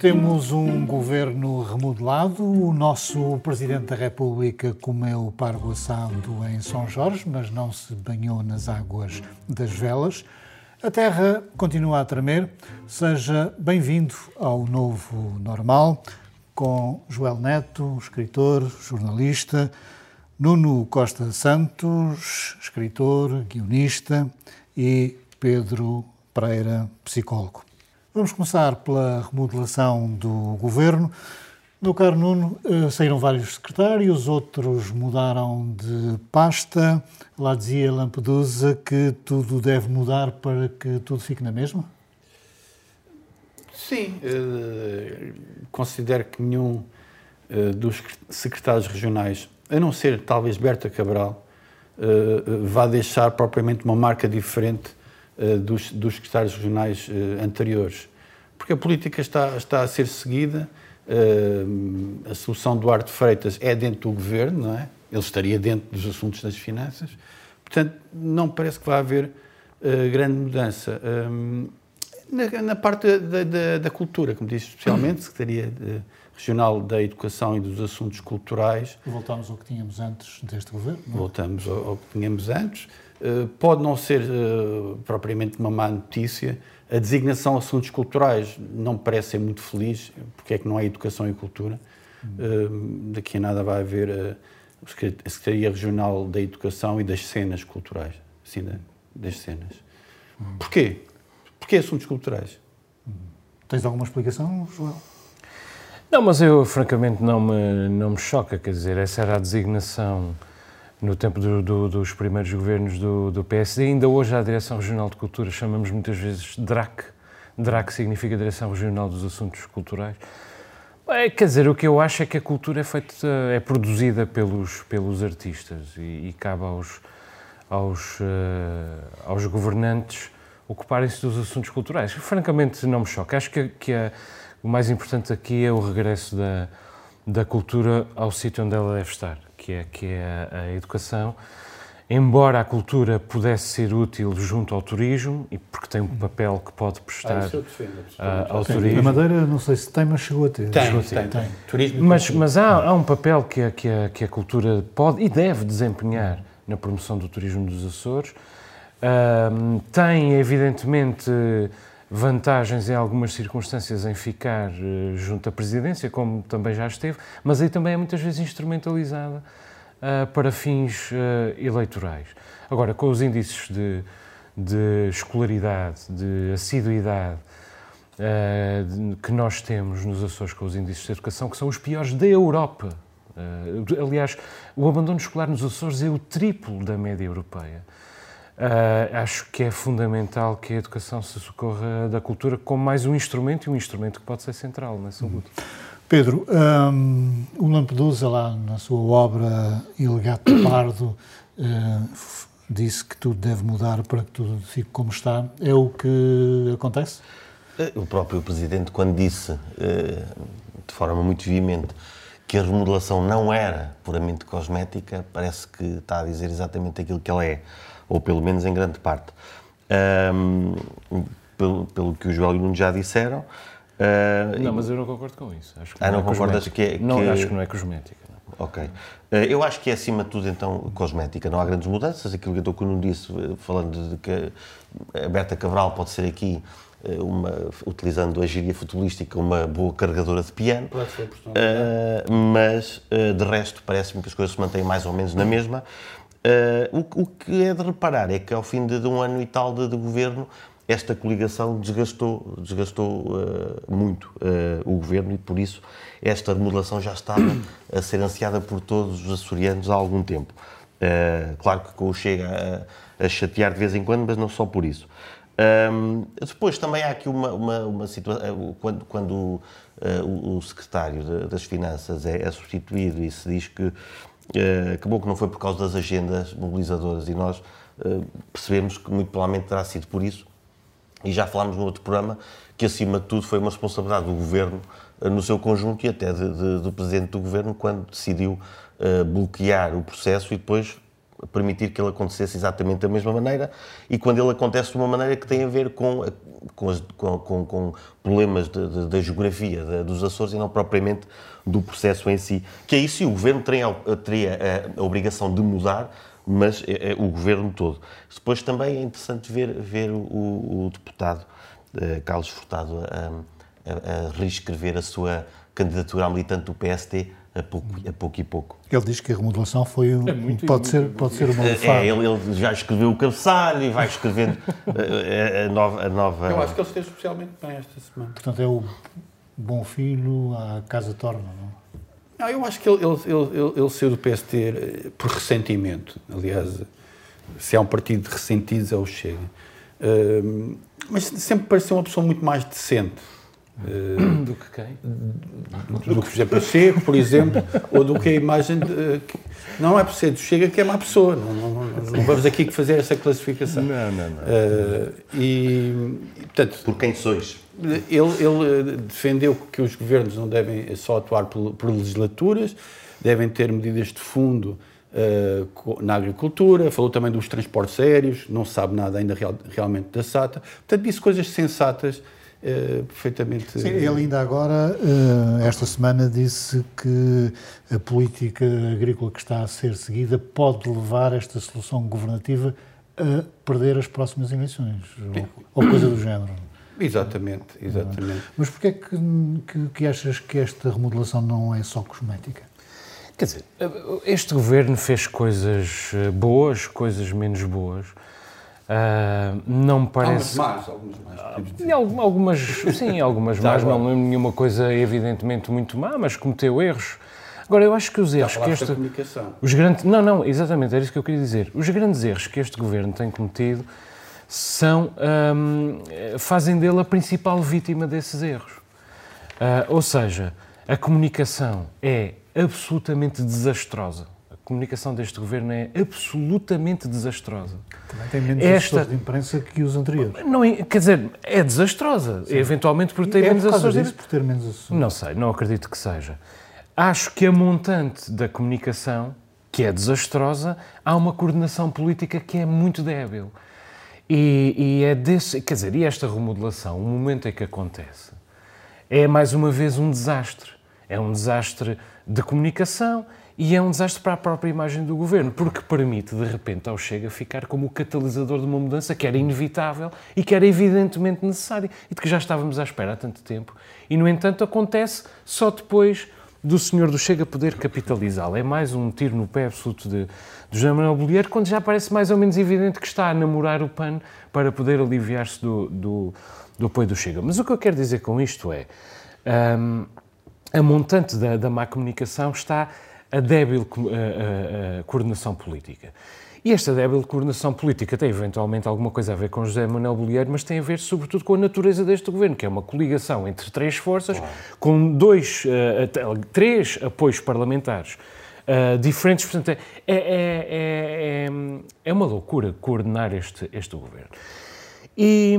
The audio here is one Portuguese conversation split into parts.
Temos um governo remodelado. O nosso Presidente da República comeu pargo assado em São Jorge, mas não se banhou nas águas das velas. A terra continua a tremer. Seja bem-vindo ao novo normal, com Joel Neto, escritor, jornalista, Nuno Costa Santos, escritor, guionista, e Pedro Pereira, psicólogo. Vamos começar pela remodelação do governo. Meu caro Nuno, eh, saíram vários secretários, outros mudaram de pasta. Lá dizia Lampedusa que tudo deve mudar para que tudo fique na mesma? Sim, eh, considero que nenhum eh, dos secretários regionais, a não ser talvez Berta Cabral, vá deixar propriamente uma marca diferente dos, dos secretários regionais uh, anteriores. Porque a política está, está a ser seguida, uh, a solução do Duarte Freitas é dentro do governo, não é? Ele estaria dentro dos assuntos das finanças. Portanto, não parece que vai haver grande mudança. Na, na, parte da, da, da, cultura, como disse, especialmente, Secretaria de, Regional da Educação e dos Assuntos Culturais. Voltamos ao que tínhamos antes deste governo? Não? É? Voltamos ao, ao que tínhamos antes. Eh, pode não ser uh, propriamente uma má notícia. A designação assuntos culturais não me parece ser muito feliz, porque é que não há educação e cultura. Uh, daqui a nada vai haver a Secretaria Regional da Educação e das Cenas Culturais. Assim, das cenas. Uhum. Porquê? Porquê assuntos culturais? Tens alguma explicação, João? Não, mas eu francamente não me, não me choca, quer dizer, essa era a designação no tempo do, do, dos primeiros governos do, do, PSD. Ainda hoje a Direção Regional de Cultura chamamos muitas vezes DRAC. DRAC significa Direção Regional dos Assuntos Culturais. É, quer dizer, o que eu acho é que a cultura é feita, é produzida pelos, pelos artistas e, e cabe aos, aos, uh, aos governantes ocuparem-se dos assuntos culturais. Francamente, não me choca. Acho que, que a, o mais importante aqui é o regresso da, da cultura ao sítio onde ela deve estar que é, que é a, a educação. Embora a cultura pudesse ser útil junto ao turismo, e porque tem um papel que pode prestar ah, ao tem. turismo. A Madeira, não sei se tem, mas chegou a ter. Tem, chegou a ter. tem. tem. Turismo mas mas há, há, um papel que a, que, a, que a cultura pode e deve desempenhar na promoção do turismo dos Açores. Uh, tem, evidentemente, vantagens em algumas circunstâncias em ficar uh, junto à presidência, como também já esteve, mas aí também é muitas vezes instrumentalizada uh, para fins uh, eleitorais. Agora, com os índices de, de escolaridade, de assiduidade de, que nós temos nos Açores com os índices de educação, que são os piores da Europa. aliás, o abandono escolar nos Açores é o triplo da média europeia. Uh, acho que é fundamental que a educação se socorra da cultura como mais um instrumento e um instrumento que pode ser central nessa luta. Pedro, um, o Lampedusa, lá na sua obra Ilegato Pardo, uh, disse que tudo deve mudar para que tudo fique como está. É o que acontece? Eh, o próprio Presidente, quando disse, uh, de forma muito veemente, que a remodelação não era puramente cosmética, parece que está a dizer exatamente aquilo que ela é ou pelo menos em grande parte. Um, pelo, pelo que o Joel e o Nuno já disseram. Uh, não, mas eu não concordo com isso. Acho que ah, não, não é concordas que é, que Não, acho que não é cosmética. Não. Ok. Uh, eu acho que é, acima de tudo, então, cosmética. Não há grandes mudanças. Aquilo que eu estou Nuno disse, falando de que a Berta Cabral pode ser aqui uma, utilizando a gíria futebolística, uma boa carregadora de piano. Pode ser, uh, mas, uh, de resto, parece-me que as coisas se mantêm mais ou menos na mesma. Uh, o, o, que é de reparar é que ao fim de, de um ano e tal de, de governo, esta coligação desgastou, desgastou uh, muito uh, o governo e por isso esta remodelação já estava a ser ansiada por todos os açorianos há algum tempo. claro que o chega a, a, chatear de vez em quando, mas não só por isso. Um, depois também há aqui uma, uma, uma situação, quando, quando o, o, secretário das Finanças é, é substituído e se diz que Uh, acabou que não foi por causa das agendas mobilizadoras e nós uh, percebemos que muito provavelmente terá sido por isso. E já falámos no outro programa que, acima de tudo, foi uma responsabilidade do Governo uh, no seu conjunto e até de, de, do Presidente do Governo quando decidiu bloquear o processo e depois permitir que ele acontecesse exatamente da mesma maneira e quando ele acontece de uma maneira que tem a ver com, com, as, com, com, com problemas da geografia de, dos Açores e não propriamente do processo em si. Que é isso e o Governo teria, teria a, a obrigação de mudar, mas é, é o Governo todo. Depois também é interessante ver, ver o, o deputado uh, Carlos Furtado a, a, a reescrever a sua candidatura a militante do PSD a pouco, a pouco e pouco. Ele diz que a remodelação foi um, é muito, pode, ser, pode ser uma É, ele, ele, já escreveu o cabeçalho e vai escrevendo a, a, nova, a nova... Eu acho que ele esteve especialmente bem esta semana. Portanto, é o bom filho à casa torna, não? Não, eu acho que ele, ele, ele, ele saiu do PST eh, por ressentimento. Aliás, se há um partido de ressentidos é o Chega. Uh, mas sempre pareceu uma pessoa muito mais decente. Uh, do que quem? Do, do que José Pacheco, por exemplo, ou do que a imagem. De, que, não é por ser do Chega que é má pessoa. Não, não, não, não vamos aqui fazer essa classificação. Não, não, não. Uh, e, portanto, por quem sois? Ele, ele, defendeu que os governos não devem só atuar por, por legislaturas, devem ter medidas de fundo uh, na agricultura, falou também dos transportes aéreos, não sabe nada ainda real, realmente da SATA. Portanto, disse coisas sensatas Uh, perfeitamente. Sim, ele ainda agora, uh, esta semana, disse que a política agrícola que está a ser seguida pode levar esta solução governativa a perder as próximas eleições, ou, ou coisa do género. Exatamente, exatamente. Mas porquê é que, que, que achas que esta remodelação não é só cosmética? Quer dizer, este governo fez coisas eh, boas, coisas menos boas. Uh, não me parece. Algumas más, algumas más. Uh, algumas, sim, algumas más. Não lembro nenhuma coisa evidentemente muito má, mas cometeu erros. Agora, eu acho que os erros que este. Os grandes, não, não, exatamente, era isso que eu queria dizer. Os grandes erros que este governo tem cometido são, um, fazem dele a principal vítima desses erros. Uh, ou seja, a comunicação é absolutamente desastrosa. Comunicação deste governo é absolutamente desastrosa. Também tem menos Esta... de imprensa que os anteriores. Não, quer dizer, é desastrosa. Sim. Eventualmente por ter é menos assessores. Disso, por ter menos assessores. Não sei, não acredito que seja. Acho que a montante da comunicação, que é desastrosa, há uma coordenação política que é muito débil. E, e, é desse, quer dizer, e esta remodelação, o momento em que acontece, é mais uma vez um desastre. É um desastre de comunicação e é um desastre para a própria imagem do governo, porque permite, de repente, ao Chega ficar como o catalisador de uma mudança que era inevitável e que era evidentemente necessária e de que já estávamos à espera há tanto tempo. E, no entanto, acontece só depois do senhor do Chega poder capitalizá-la. É mais um tiro no pé absoluto de, de José Manuel Bolieiro, quando já parece mais ou menos evidente que está a namorar o PAN para poder aliviar-se do, do, do, apoio do Chega. Mas o que eu quero dizer com isto é, um, a montante da, da má comunicação está a débil a, a, a coordenação política. E esta débil coordenação política tem eventualmente alguma coisa a ver com José Manuel Bolieiro, mas tem a ver sobretudo com a natureza deste governo, que é uma coligação entre três forças, claro. com dois, uh, três apoios parlamentares uh, diferentes. Portanto, é, é, é, é, uma loucura coordenar este, este governo. E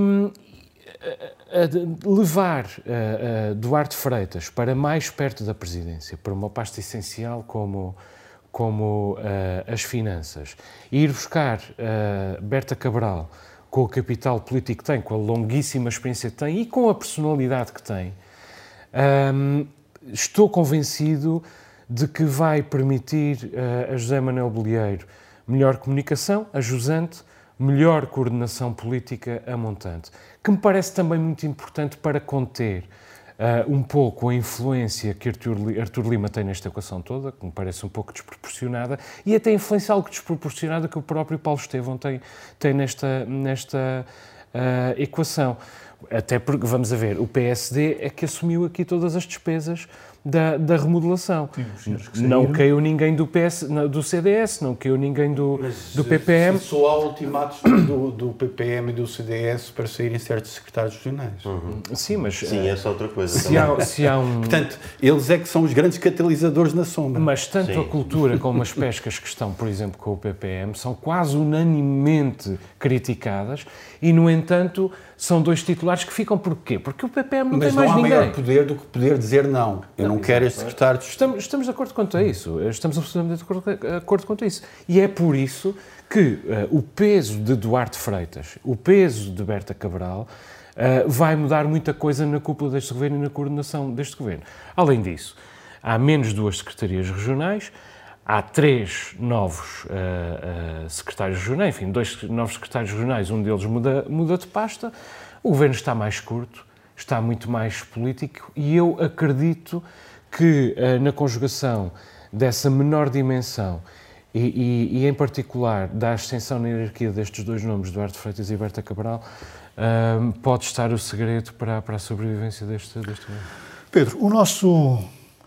uh, levar Duarte Freitas para mais perto da presidência, para uma pasta essencial como como uh, as finanças, e ir buscar uh, Berta Cabral com o capital político que tem, com a longuíssima experiência que tem e com a personalidade que tem, um, estou convencido de que vai permitir uh, a José Manuel Bolieiro melhor comunicação, a jusante, melhor coordenação política a montante, que me parece também muito importante para conter uh, um pouco a influência que Artur, Artur Lima tem nesta equação toda, que me parece um pouco desproporcionada, e até a influência algo desproporcionada que o próprio Paulo Estevão tem, tem nesta, nesta uh, equação. Até porque, vamos ver, o PSD é que assumiu aqui todas as despesas da, da remodelação. Sim, não caiu ninguém do, PS, do CDS, não caiu ninguém do, Mas, do PPM. Só há ultimatos do, do PPM e do CDS para saírem certos secretários regionais. Uhum. Sim, mas... Sim, essa é outra coisa. Se há, se há um... Portanto, eles é que são os grandes catalisadores na sombra. Mas tanto Sim. a cultura como as pescas que estão, por exemplo, com o PPM, são quase unanimemente criticadas e, no entanto, são dois titulares que ficam por quê? Porque o PPM não Mas tem mais ninguém. Mas não há maior poder do que poder dizer não. Eu não, não quer este secretário. Estamos, estamos de acordo quanto a isso. Estamos absolutamente de acordo, de acordo quanto a isso. E é por isso que uh, o peso de Duarte Freitas, o peso de Berta Cabral, uh, vai mudar muita coisa na cúpula deste governo e na coordenação deste governo. Além disso, há menos duas secretarias regionais, há três novos uh, secretários regionais, enfim, dois novos secretários regionais, um deles muda, muda de pasta, o governo está mais curto, está muito mais político e eu acredito que na conjugação dessa menor dimensão e, e, e, em particular da ascensão na hierarquia destes dois nomes, Duarte Freitas e Berta Cabral, um, pode estar o segredo para, para a sobrevivência deste, deste governo. Pedro, o nosso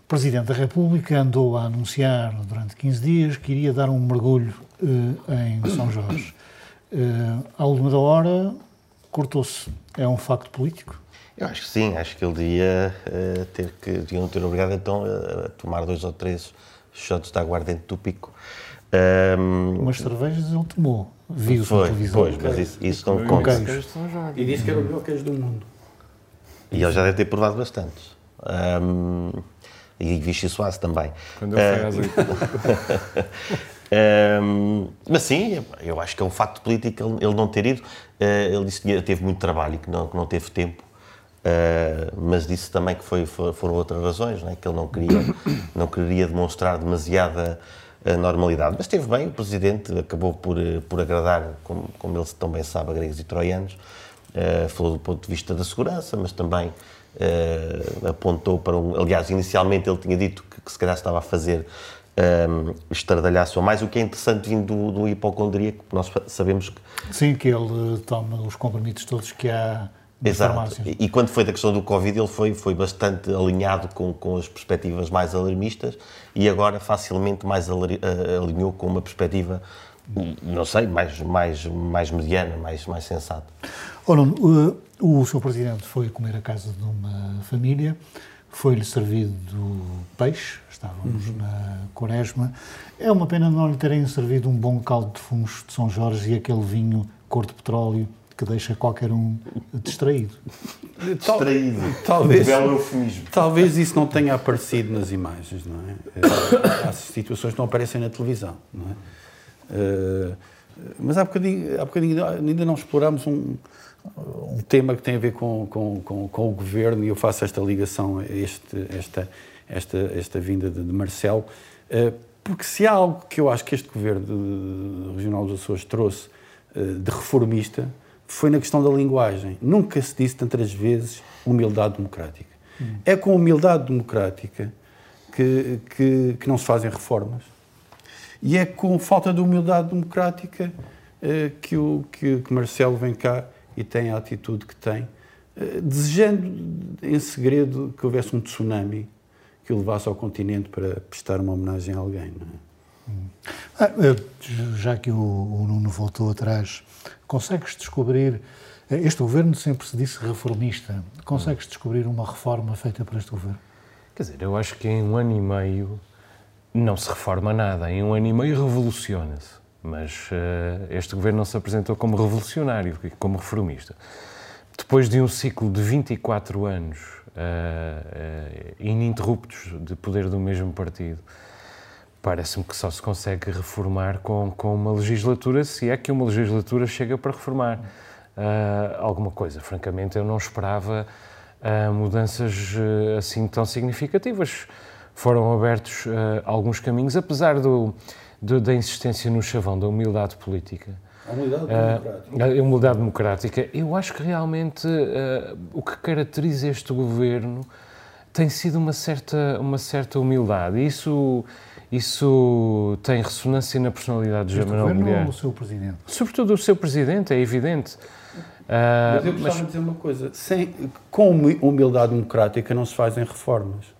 Presidente da República andou a anunciar durante 15 dias que iria dar um mergulho uh, em São Jorge. Uh, à última hora, cortou-se. É um facto político? Eu acho que sim, acho que ele devia uh, ter que, deviam ter obrigado então a tomar dois ou três shots de aguardente do pico. Um, Umas cervejas ele tomou, viu-se na televisão. Pois, mas isso, isso não conta. E disse que era o melhor queijo do mundo. E ele já deve ter provado bastantes. Um, e Vichy Soase também. Quando ele foi às um, Mas sim, eu acho que é um facto político ele, não ter ido. Uh, ele disse que teve muito trabalho e que não, que não teve tempo. Uh, mas disse também que foi, foram outras razões, não é? que ele não queria, não queria demonstrar demasiada a normalidade. Mas esteve bem, o Presidente acabou por, eh, por agradar, como, como ele também sabe, a gregos e troianos. Uh, falou do ponto de vista da segurança, mas também uh, apontou para um. Aliás, inicialmente ele tinha dito que, que se calhar estava a fazer um, estardalhaço a mais, o que é interessante vindo do, do hipocondríaco, porque nós sabemos que. Sim, que ele toma os compromissos todos que há Exato. E, quando foi da questão do Covid, ele foi, foi bastante alinhado com, com as perspectivas mais alarmistas e agora facilmente mais alinhou com uma perspectiva, não sei, mais, mais, mais mediana, mais, mais sensata. Oh, Nuno, o, o seu presidente foi comer a casa de uma família, foi-lhe servido peixe, estávamos uhum. na quaresma. É uma pena não lhe terem servido um bom caldo de fumos de São Jorge e aquele vinho cor de petróleo que deixa qualquer um distraído. Distraído. Talvez, belo eufemismo. Talvez isso não tenha aparecido nas imagens, não é? Há situações que não aparecem na televisão, não é? Uh, mas há bocadinho, há bocadinho ainda não explorámos um, um tema que tem a ver com, com, com, com, o governo e eu faço esta ligação este, esta, esta, esta vinda de, de Marcelo, uh, porque se há algo que eu acho que este governo regional dos Açores trouxe de reformista, foi na questão da linguagem. Nunca se disse tantas vezes humildade democrática. Hum. É com humildade democrática que, que, que, não se fazem reformas. E é com falta de humildade democrática eh, que, o, que, que, Marcelo vem cá e tem a atitude que tem, eh, desejando em segredo que houvesse um tsunami que o levasse ao continente para prestar uma homenagem a alguém. Não é? Ah, já que o, o Nuno voltou atrás Consegues descobrir. Eh, este governo sempre se disse reformista. Consegues descobrir uma reforma feita por este governo? Quer dizer, eu acho que em um ano e meio não se reforma nada. Em um ano e meio revoluciona-se. Mas uh, este governo não se apresentou como revolucionário, como reformista. Depois de um ciclo de 24 anos uh, uh, ininterruptos de poder do mesmo partido, parece-me que só se consegue reformar com, com uma legislatura, se é que uma legislatura chega para reformar uh, alguma coisa. Francamente, eu não esperava uh, mudanças uh, assim tão significativas. Foram abertos alguns caminhos, apesar do, do, da insistência no chavão da humildade política. A humildade democrática. A humildade democrática. Eu acho que realmente o que caracteriza este governo tem sido uma certa, uma certa humildade. Isso isso tem ressonância na personalidade de Manuel Mulher. ou o seu presidente? Sobretudo o seu presidente, é evidente. Uh, mas eu gostava mas... de dizer uma coisa: sem, com humildade democrática não se fazem reformas.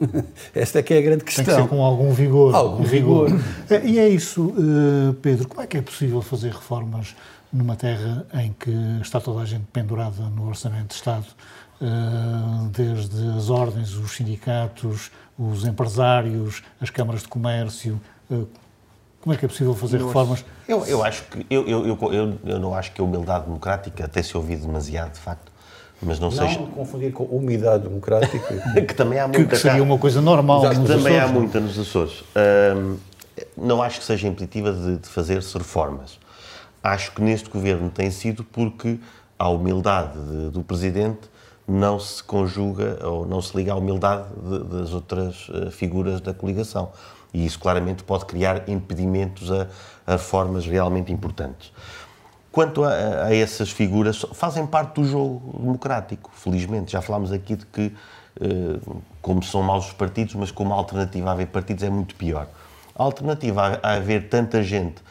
Esta é que é a grande questão. Tem que ser com algum vigor. Algum vigor. É, e é isso, eh, Pedro, como é que é possível fazer reformas numa terra em que está toda a gente pendurada no Orçamento de Estado, eh, desde as ordens, os sindicatos, os empresários, as câmaras de comércio. Eh, como é que é possível fazer eu reformas? Acho, eu, eu acho que eu, eu, eu, eu, não acho que a humildade democrática, até se ouvido demasiado, de facto, Mas não, Não seja. confundir com umidade democrática. que também há Que, muita que seria cá. uma coisa normal Exato, nos também há Açores, não é? muita nos Açores. Não acho que seja impeditiva de, de fazer-se reformas. Acho que neste governo tem sido porque a humildade de- do Presidente não se conjuga ou não se liga à humildade de- das outras eh, figuras da coligação. E isso claramente pode criar impedimentos a, a reformas realmente importantes. Quanto a, a essas figuras, fazem parte do jogo democrático, felizmente. Já falámos aqui de que, eh, como são maus os partidos, mas como alternativa a haver partidos é muito pior. A alternativa a, a haver tanta gente,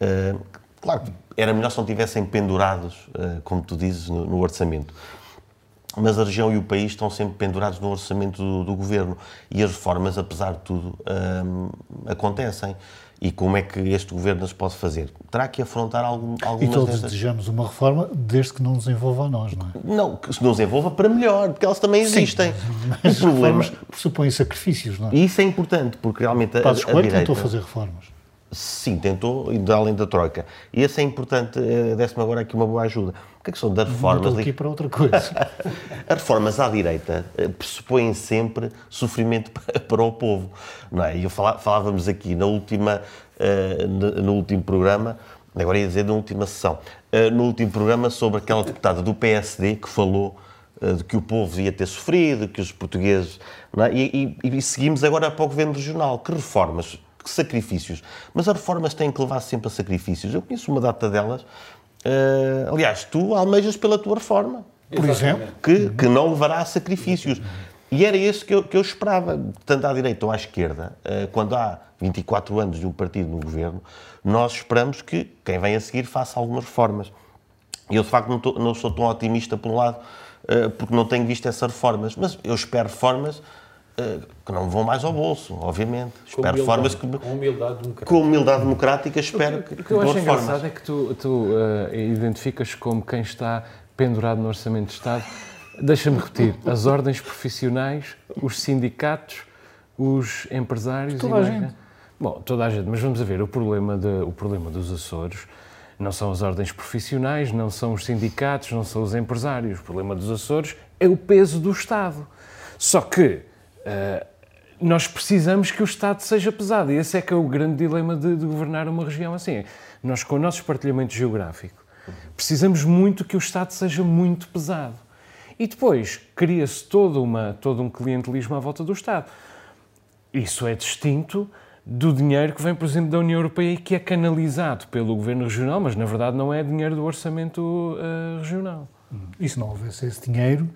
eh, claro, era melhor se não tivessem pendurados, como tu dizes, no orçamento mas a região e o país estão sempre pendurados no orçamento do, do governo e as reformas, apesar de tudo, hum, acontecem. E como é que este governo as pode fazer? Terá que afrontar algum, E algumas todos destas... desejamos uma reforma, desde que não nos envolva a nós, não é? Não, que se nos envolva para melhor, porque elas também existem. Mas o problema... reformas pressupõem sacrifícios, não é? E isso é importante, porque realmente a, Passos a Coelho direita... tentou fazer reformas. Sim, tentou, e além da troika. E esse é importante, eh, desse-me agora aqui uma boa ajuda. Porque a questão das Não reformas... estou aqui para outra coisa. As reformas à direita eh, pressupõem sempre sofrimento pa- para o povo, não é? E falávamos aqui na última, eh, no, último programa, agora ia dizer na última sessão, eh, no último programa sobre aquela deputada do PSD que falou de que o povo ia ter sofrido, que os portugueses... é? E, e- e seguimos agora para o governo regional. Que reformas? Que sacrifícios? Mas as reformas têm que levar sempre a sacrifícios. Eu conheço uma data delas. Eh, aliás, tu almejas pela tua reforma Por exemplo, que, que não levará a sacrifícios. E era isso que eu, que eu esperava, tanto à direita ou à esquerda, eh, quando há 24 anos de um partido no governo, nós esperamos que quem vem a seguir faça algumas reformas. E eu, de facto, não, tô- não sou tão otimista, por um lado, eh, porque não tenho visto essas reformas. Mas eu espero reformas que não vão mais ao bolso, obviamente. Espero reformas que, Com humildade democrática. com humildade democrática, espero que, O que eu boas acho reformas. engraçado é que tu, tu eh, identificas como quem está pendurado no Orçamento de Estado. Deixa-me repetir: as ordens profissionais, os sindicatos, os empresários. Toda e a mais- gente. Bom, toda a gente, mas vamos a ver: o problema, de, o problema dos Açores não são as ordens profissionais, não são os sindicatos, não são os empresários. O problema dos Açores é o peso do Estado. Só que. Eh, nós precisamos que o Estado seja pesado. E esse é que é o grande dilema de, de governar uma região assim. Nós, com o nosso espartilhamento geográfico, precisamos muito que o Estado seja muito pesado. E depois cria-se todo, todo um clientelismo à volta do Estado. Isso é distinto do dinheiro que vem, por exemplo, da União Europeia e que é canalizado pelo governo regional, mas na verdade não é dinheiro do orçamento eh, regional. e se não houvesse esse dinheiro,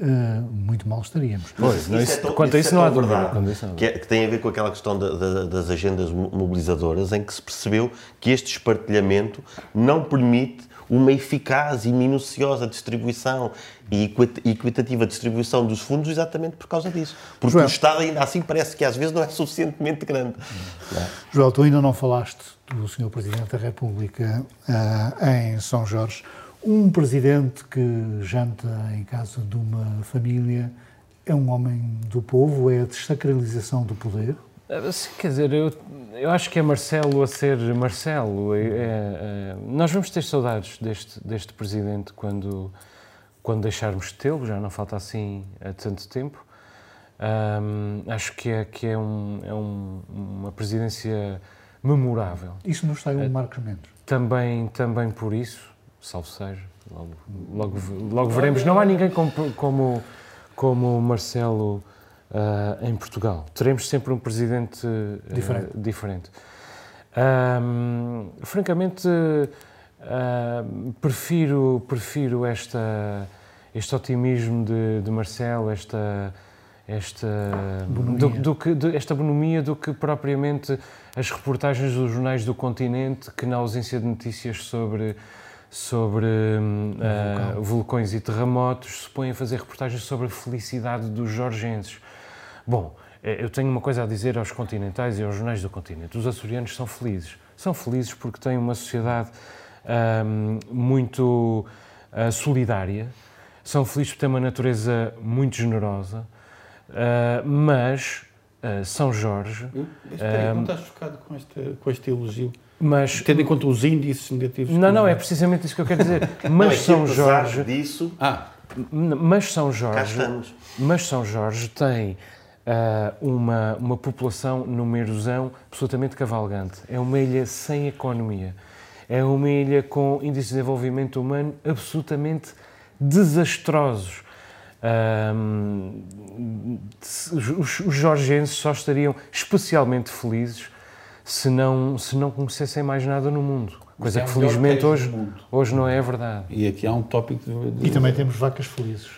eh, muito mal estaríamos. Pois, não, é isso- tão- quanto a isso não é há verdade, isso há que, é- que tem a ver com aquela questão da- da- das agendas mo- mobilizadoras, em que se percebeu que este espartilhamento não permite uma eficaz e minuciosa distribuição e equi- equitativa distribuição dos fundos exatamente por causa disso. Porque Joel. o Estado ainda assim parece que às vezes não é suficientemente grande. não é? Joel, tu ainda não falaste do Sr. Presidente da República ah, em São Jorge. Um presidente que janta em casa de uma família é um homem do povo, é a desacralização do poder. Sim, quer dizer, eu, eu acho que é Marcelo a ser Marcelo. É- é- é- nós vamos ter saudades deste, deste presidente quando, quando deixarmos de tê-lo, já não falta assim há tanto tempo. Ahm, acho que é, que é, um, é um- uma presidência memorável. Isso nos sai um Marcos Mendes. Também, também por isso, salvo seja, logo, logo, logo veremos. Não há ninguém como, como, como Marcelo ah, em Portugal. Teremos sempre um presidente ah, Diferente. diferente. Ahm, francamente, ah, prefiro, prefiro esta, este otimismo de, de Marcelo, esta, esta, Bonomia. do, do que, de- esta bonomia do que propriamente as reportagens dos jornais do continente que na ausência de notícias sobre sobre hum, ah, vulcões e terremotos se põem a fazer reportagens sobre a felicidade dos jorgenses. Bom, eh, eu tenho uma coisa a dizer aos continentais e aos jornais do continente. Os açorianos são felizes. São felizes porque têm uma sociedade hum, muito ah, solidária, são felizes por ter uma natureza muito generosa, ah, mas ah, São Jorge, Espera aí, não estás chocado com este, com este elogio? Mas Tendo em conta os índices negativos. não, não, é precisamente isso que eu quero dizer. Não, Mas é que São apesar Jorge, disso, Ah, Mas São Jorge, mas São Jorge tem ah, uma, uma população numerosão absolutamente cavalgante. É uma ilha sem economia. É uma ilha com índices de desenvolvimento humano absolutamente desastrosos. Ahm, os, os jorgenses só estariam especialmente felizes se não, se não conhecessem mais nada no mundo. Coisa é que felizmente hoje, hoje não é verdade. E aqui há um tópico de, E também temos vacas felizes.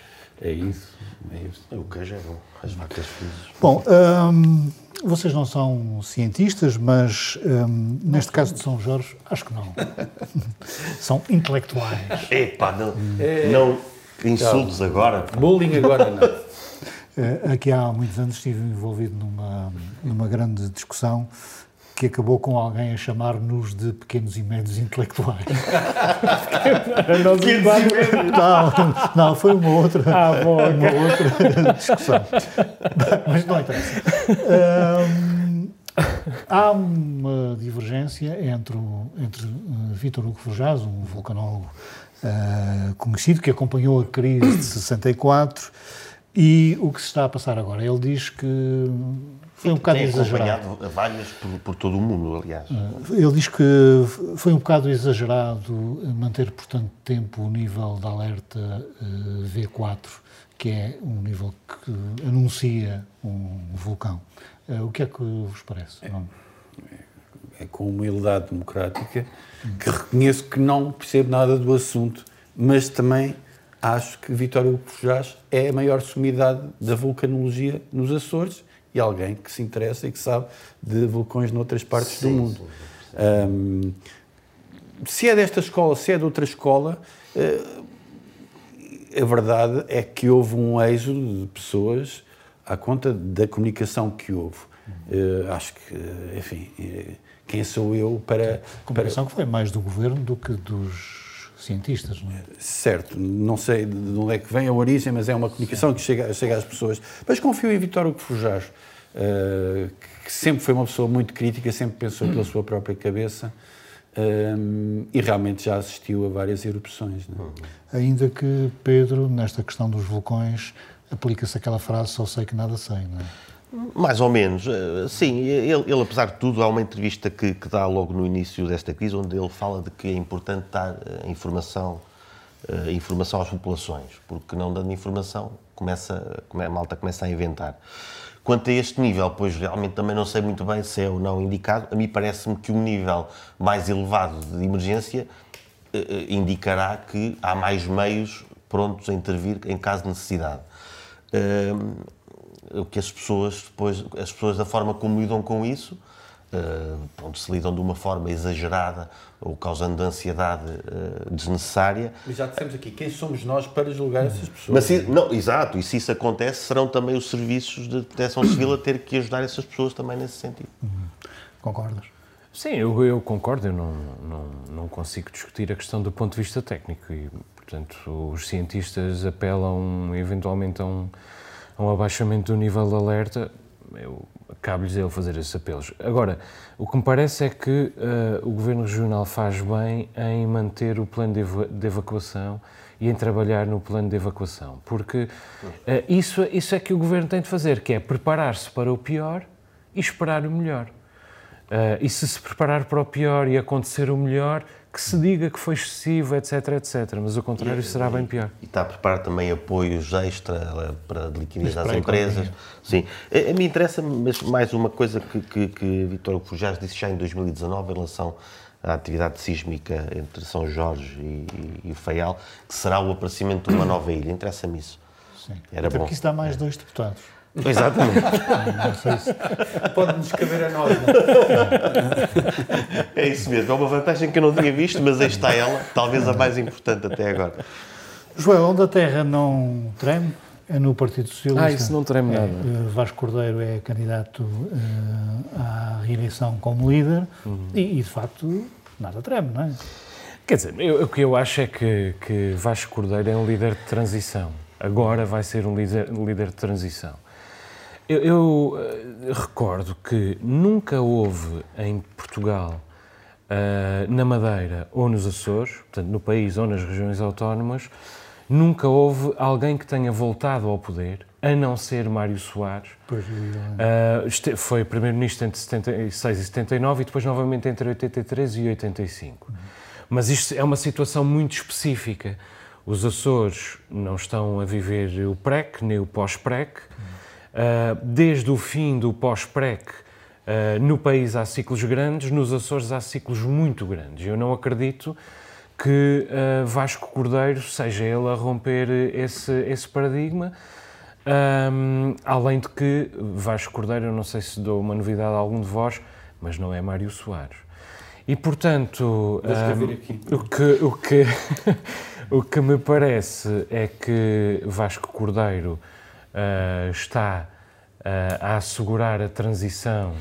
É isso, é isso. O queijo é bom, as vacas felizes. Bom, hum, vocês não são cientistas, mas hum, neste caso de São Jorge, acho que não. são intelectuais. Epá, não, não insultos agora. Bullying agora não. Eh, Aqui há muitos anos estive envolvido numa, numa grande discussão que acabou com alguém a chamar-nos de pequenos e médios intelectuais. não, não, foi uma outra, Ah, bom, uma outra discussão. Mas não interessa. Hum, há uma divergência entre, o, entre uh, Vítor Hugo Forjás, um vulcanólogo uh, conhecido que acompanhou a crise de 64 e o que se está a passar agora. Ele diz que foi um bocado Tem exagerado. várias por, por todo o mundo, aliás. Ele diz que foi um bocado exagerado manter por tanto tempo o nível de alerta eh, V4, que é um nível que anuncia um vulcão. Eh, O que é que vos parece? Não? é com humildade democrática que reconheço que não percebo nada do assunto, mas também acho que Vitório Hugo Forjás é a maior sumidade da vulcanologia nos Açores e alguém que se interessa e que sabe de vulcões noutras partes do mundo. Ahm, se é desta escola, se é de outra escola, eh, a verdade é que houve um êxodo de pessoas à conta da comunicação que houve. Eh, acho que, enfim, eh, quem sou eu para. A comunicação que foi mais do governo do que dos cientistas, não é? Certo, não sei de onde é que vem a origem, mas é uma comunicação que chega, chega às pessoas. Mas confio em Vitório Hugo Forjás, eh, que sempre foi uma pessoa muito crítica, sempre pensou pela sua própria cabeça eh, e realmente já assistiu a várias erupções. não é? Ainda que Pedro, nesta questão dos vulcões, aplica-se aquela frase só sei que nada sei, não é? Mais ou menos, eh, sim. Ele, ele, apesar de tudo, há uma entrevista que, que dá logo no início desta crise, onde ele fala de que é importante dar eh, informação, eh, informação às populações, porque não dando informação, começa, come- a malta começa a inventar. Quanto a este nível, pois realmente também não sei muito bem se é ou não indicado. A mim parece-me que um nível mais elevado de emergência indicará que há mais meios prontos a intervir em caso de necessidade. O que as pessoas depois, as pessoas da forma como lidam com isso, eh, pronto, se lidam de uma forma exagerada ou causando ansiedade eh, desnecessária. Mas já dissemos aqui, quem somos nós para julgar essas pessoas? Mas se, não, exato, e se isso acontece, serão também os serviços de proteção civil a ter que ajudar essas pessoas também nesse sentido. Concordas? Sim, eu, eu concordo, eu não, não, não consigo discutir a questão do ponto de vista técnico e, portanto, os cientistas apelam eventualmente a um, a um abaixamento do nível de alerta, eu cabe-lhes ele fazer esses apelos. Agora, o que me parece é que eh, o Governo Regional faz bem em manter o plano de, de evacuação e em trabalhar no plano de evacuação, porque eh, isso, isso é que o Governo tem de fazer, que é preparar-se para o pior e esperar o melhor. Uh, e se se preparar para o pior e acontecer o melhor, que se diga que foi excessivo, etc, etc. Mas o contrário será bem pior. E está a preparar também apoios extra eh, para de liquidez Mas às para a empresas. economia. Sim. A, a mim interessa mas mais uma coisa que, que, que Vítor Fujás disse já em 2019 em relação à atividade sísmica entre São Jorge e, e, e Faial, que será o aparecimento de uma nova ilha. Interessa-me isso. Sim. Era Até bom. porque isso dá mais dois deputados. Exatamente. Não sei se... Pode-nos caber a nós. é isso mesmo. É uma vantagem que eu não tinha visto, mas aí está ela, talvez a mais importante até agora. Joel, onde a terra não treme, é no Partido Socialista. Ah, isso não treme nada. Eh, Vasco Cordeiro é candidato eh, à reeleição como líder Uhum. e, e, de facto, nada treme, não é? Quer dizer, eu- o que eu acho é que, que Vasco Cordeiro é um líder de transição. Agora vai ser um líder, um líder de transição. Eu, eu, eh, recordo que nunca houve em Portugal, eh, na Madeira ou nos Açores, portanto no país ou nas regiões autónomas, nunca houve alguém que tenha voltado ao poder, a não ser Mário Soares. Pois, uh, foi primeiro-ministro entre 76 e 79 e depois novamente entre 83 e 85. Uhum. Mas isto é uma situação muito específica. Os Açores não estão a viver o PREC nem o pós-PREC. Uh, desde o fim do pós-PREC, uh, no país há ciclos grandes, nos Açores há ciclos muito grandes. Eu não acredito que uh, Vasco Cordeiro seja ele a romper esse, esse paradigma. Um, além de que Vasco Cordeiro, eu não sei se dou uma novidade a algum de vós, mas não é Mário Soares. E portanto, um, o que, o, que, o que me parece é que Vasco Cordeiro uh, está uh, a assegurar a transição,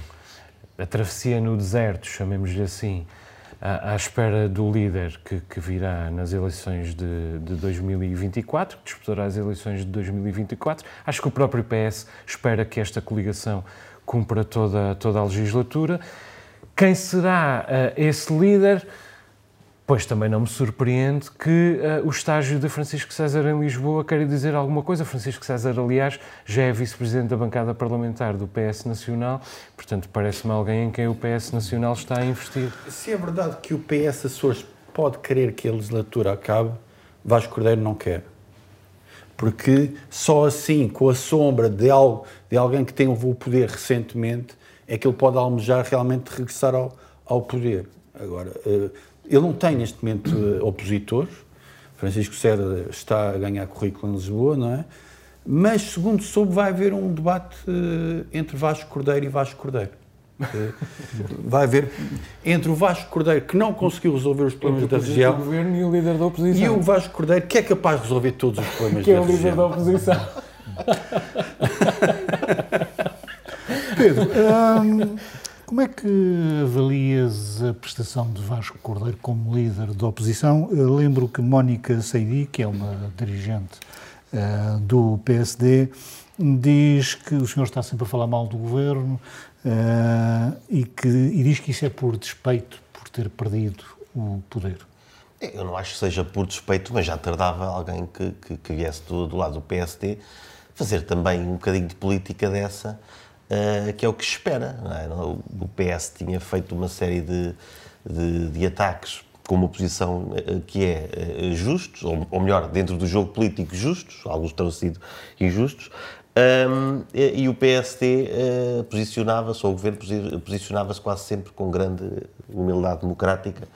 a travessia no deserto, chamemos-lhe assim, à, à, espera do líder que, que virá nas eleições de, de 2024, que disputará as eleições de 2024. Acho que o próprio PS espera que esta coligação cumpra toda, toda a legislatura. Quem será uh, esse líder? Pois também não me surpreende que uh, o estágio de Francisco César em Lisboa queira dizer alguma coisa. Francisco César, aliás, já é vice-presidente da bancada parlamentar do PS Nacional, portanto, parece-me alguém em quem o PS Nacional está a investir. Se é verdade que o PS Açores pode querer que a legislatura acabe, Vasco Cordeiro não quer. Porque só assim, com a sombra de, algo, de alguém que tem o poder recentemente, é que ele pode almejar realmente regressar ao, ao poder. Agora. Uh, ele não tem neste momento eh, opositores. Francisco César está a ganhar currículo em Lisboa, não é? Mas, segundo soube, vai haver um debate uh, entre Vasco Cordeiro e Vasco Cordeiro. Uh, vai haver entre o Vasco Cordeiro, que não conseguiu resolver os problemas da região, do governo e o líder da oposição. E o Vasco Cordeiro, que é capaz de resolver todos os problemas que da região. Que é o líder da oposição. Pedro, hum, como é que avalias a prestação de Vasco Cordeiro como líder da oposição? Eu lembro que Mónica Seidi, que é uma dirigente uh, do PSD, diz que o senhor está sempre a falar mal do governo uh, e, que, e diz que isso é por despeito, por ter perdido o poder. Eu não acho que seja por despeito, mas já tardava alguém que, que, que viesse do, do lado do PSD fazer também um bocadinho de política dessa uh, que é o que se espera. É? O PS tinha feito uma série de, de, de ataques com uma posição uh, que é justos, ou, ou, melhor, dentro do jogo político justos, alguns terão sido injustos, um, e, e, o PSD uh, posicionava-se, ou o governo posicionava-se quase sempre com grande humildade democrática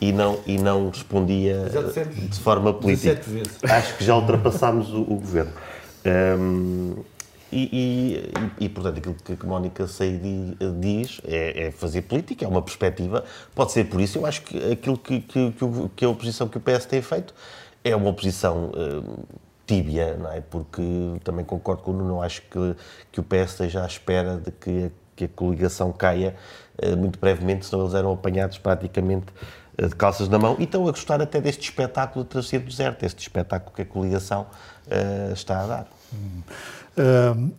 e não, e não respondia de forma política. Acho que já ultrapassámos o, o governo. Um, e, e, e, portanto, aquilo que, Mónica Seidi diz é, é, fazer política, é uma perspectiva. Pode ser por isso. Eu acho que aquilo que, que, que a oposição que o PS tem feito é uma oposição uh, tíbia, não é? Porque também concordo com o Nuno, acho que, que o PS esteja à espera de que, que a coligação caia uh, muito brevemente, senão eles eram apanhados praticamente uh, de calças na mão e estão a gostar até deste espetáculo de travessia do deserto, este espetáculo que a coligação está a dar. Hum. Uh,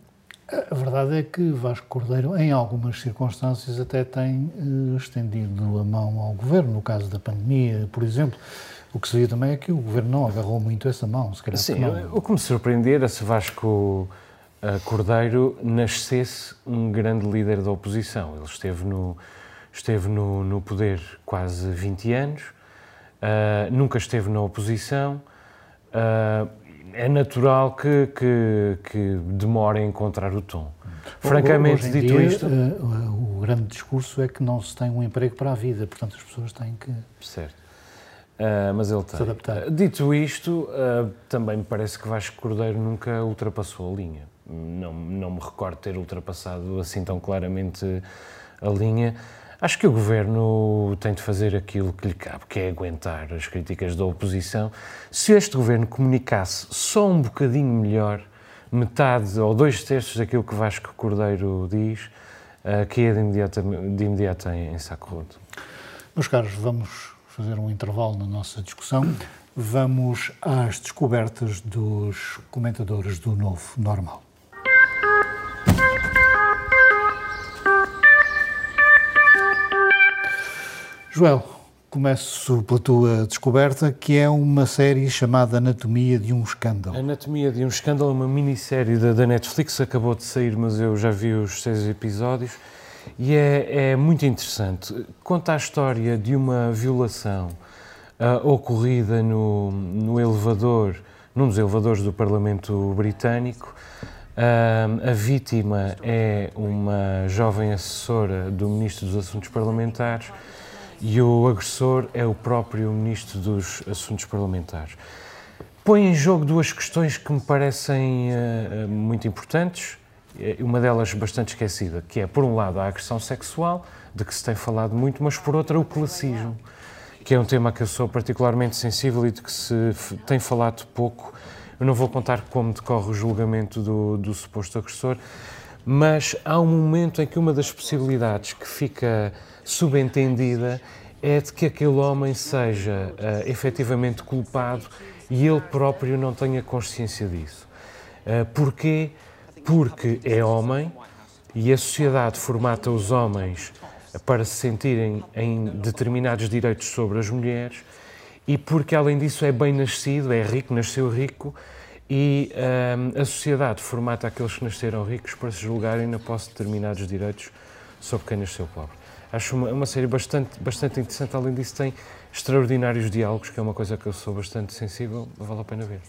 a verdade é que Vasco Cordeiro, em algumas circunstâncias, até tem uh, estendido a mão ao governo, no caso da pandemia, por exemplo. O que se viu também é que o governo não agarrou muito essa mão, se calhar. Sim, o que me surpreender era se Vasco uh, Cordeiro nascesse um grande líder da oposição. Ele esteve no, esteve no, no poder quase 20 anos, uh, nunca esteve na oposição. Uh, é natural que, que, que demore a encontrar o tom. Francamente, dito dia, isto. Uh, o grande discurso é que não se tem um emprego para a vida, portanto as pessoas têm que. Certo. Uh, mas ele tem. Se adaptar. Dito isto, uh, também me parece que Vasco Cordeiro nunca ultrapassou a linha. Não, não me recordo ter ultrapassado assim tão claramente a linha. Acho que o governo tem de fazer aquilo que lhe cabe, que é aguentar as críticas da oposição. Se este governo comunicasse só um bocadinho melhor, metade ou dois terços daquilo que Vasco Cordeiro diz, uh, que é de imediato, de imediato em, em saco rodo. Meus caros, vamos fazer um intervalo na nossa discussão. Vamos às descobertas dos comentadores do novo normal. Joel, começo pela tua descoberta, que é uma série chamada Anatomia de um Escândalo. Anatomia de um Escândalo é uma minissérie da, da Netflix, acabou de sair, mas eu já vi os seis episódios, e é, é muito interessante. Conta a história de uma violação uh, ocorrida no, no elevador, num dos elevadores do Parlamento Britânico, a vítima é uma jovem assessora do Ministro dos Assuntos Parlamentares e o agressor é o próprio Ministro dos Assuntos Parlamentares. Põe em jogo duas questões que me parecem uh, muito importantes, uma delas bastante esquecida, que é, por um lado, a agressão sexual, de que se tem falado muito, mas por outra, o classismo, que é um tema que eu sou particularmente sensível e de que se tem falado pouco eu não vou contar como decorre o julgamento do, do suposto agressor, mas há um momento em que uma das possibilidades que fica subentendida é de que aquele homem seja uh, efetivamente culpado e ele próprio não tenha consciência disso. Uh, porquê? Porque é homem e a sociedade formata os homens para se sentirem em determinados direitos sobre as mulheres e porque, além disso, é bem nascido, é rico, nasceu rico, e um, a sociedade formata aqueles que nasceram ricos para se julgarem na posse de determinados direitos sobre quem nasceu pobre. Acho uma, uma série bastante, bastante interessante, além disso tem extraordinários diálogos, que é uma coisa que eu sou bastante sensível, vale a pena ver.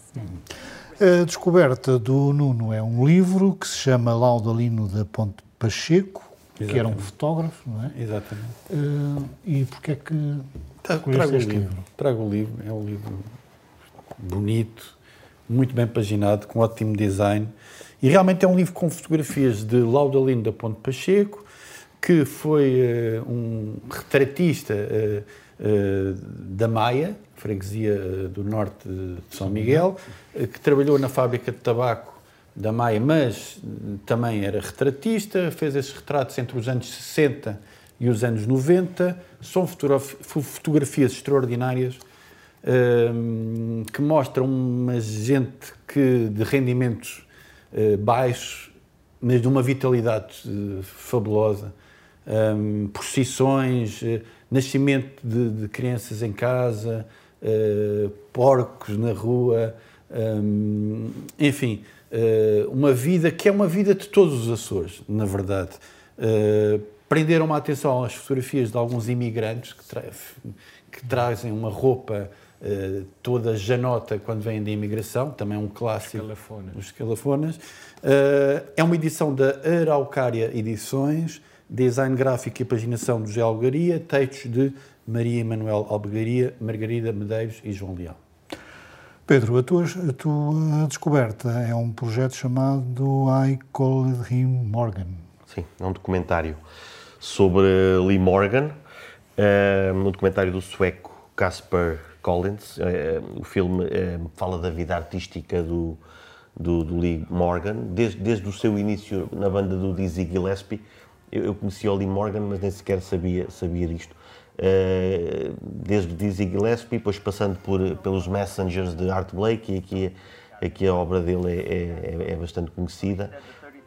A descoberta do Nuno é um livro que se chama Laudalino da Ponte Pacheco, Exatamente. que era um fotógrafo, não é? Exatamente. Uh, e porquê é que trago o livro. livro. Trago o livro, é um livro bonito, muito bem paginado, com ótimo design. E realmente é um livro com fotografias de Laudalino da Ponte Pacheco, que foi uh, um retratista uh, da Maia, freguesia do norte de São Miguel, que trabalhou na fábrica de tabaco da Maia, mas também era retratista, fez esses retratos entre os anos 60 e os anos 90. São fotografias extraordinárias um, que mostram uma gente que, de rendimentos uh, baixos, mas de uma vitalidade uh, fabulosa. Um, procissões, uh, nascimento de, de, crianças em casa, porcos na rua, um, enfim, uma vida que é uma vida de todos os Açores, na verdade prenderam-me a atenção as fotografias de alguns imigrantes que, tra que trazem uma roupa uh, toda janota quando vêm da imigração, também é um clássico. Escalafonas. Os escalafonas. Uh, é uma edição da Araucária Edições, design gráfico e paginação do José Algaria, textos de Maria Emanuel Albegaria, Margarida Medeiros e João Leal. Pedro, a tua, a tua descoberta é um projeto chamado I Called Him Morgan. Sim, é um documentário sobre Lee Morgan, uh, um documentário do sueco Casper Collins. Uh, o filme uh, fala da vida artística do, do, do, Lee Morgan, desde, desde o seu início na banda do Dizzy Gillespie. Eu, eu conhecia o Lee Morgan, mas nem sequer sabia, sabia disto. Uh, desde Dizzy Gillespie, depois passando por, pelos Messengers de Art Blake, e aqui, aqui a obra dele é, é, é bastante conhecida.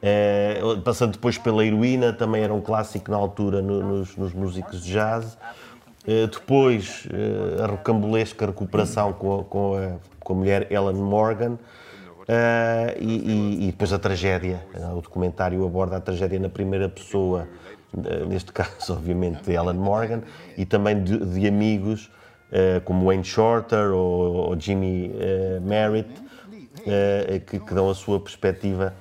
É, passando depois pela Heroína, também era um clássico na altura no, nos, nos, músicos de jazz. É, depois a rocambolesca recuperação com com a, com a mulher Ellen Morgan. E, e, e, depois a tragédia. O documentário aborda a tragédia na primeira pessoa, neste caso, obviamente, de Ellen Morgan, e também de, de amigos como Wayne Shorter ou, ou Jimmy Merritt, que, que dão a sua perspectiva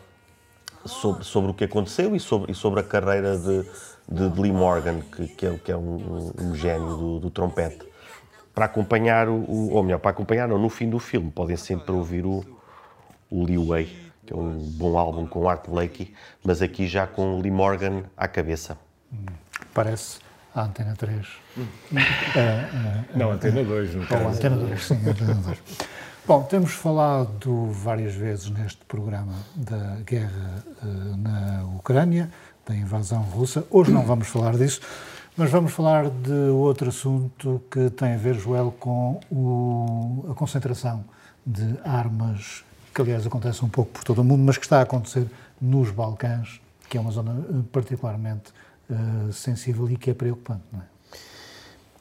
sobre, sobre o que aconteceu e sobre, e sobre a carreira de, de, de Lee Morgan, que, que, é, que é um, um gênio do, do, trompete. Para acompanhar, o, ou melhor, para acompanhar, não, no fim do filme, podem sempre ouvir o, o Lee Way, que é um bom álbum com Art Blakey, mas aqui já com Lee Morgan à cabeça. Parece a Antena 3. Hum. É, é, não, Antena 2, no caso. Antena 2, sim, Antena 2. Bom, temos falado várias vezes neste programa da guerra uh, na Ucrânia, da invasão russa. Hoje não vamos falar disso, mas vamos falar de outro assunto que tem a ver, Joel, com o, a concentração de armas, que aliás acontece um pouco por todo o mundo, mas que está a acontecer nos Balcãs, que é uma zona eh, particularmente uh, sensível e que é preocupante, não é?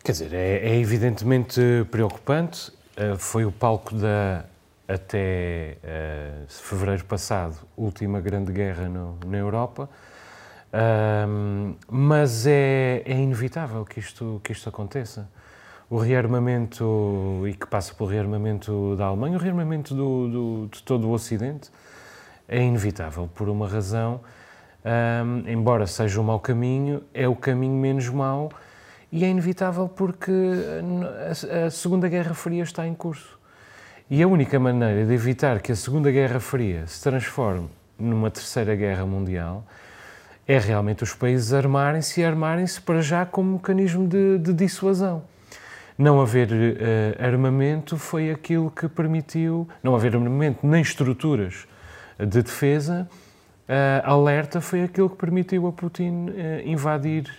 Quer dizer, é, é evidentemente preocupante. Uh, foi o palco da, até uh, fevereiro passado, última grande guerra no, na Europa. Mas é, é, inevitável que isto, que isto aconteça. O rearmamento, e que passa pelo rearmamento da Alemanha, o rearmamento do, do, de todo o Ocidente, é inevitável por uma razão, um, embora seja um mau caminho, é o caminho menos mau e é inevitável porque a, a Segunda Guerra Fria está em curso. E a única maneira de evitar que a Segunda Guerra Fria se transforme numa Terceira Guerra Mundial é realmente os países armarem-se e armarem-se para já como mecanismo de, de dissuasão. Não haver uh, armamento foi aquilo que permitiu, não haver armamento nem estruturas de defesa, uh, alerta foi aquilo que permitiu a Putin uh, invadir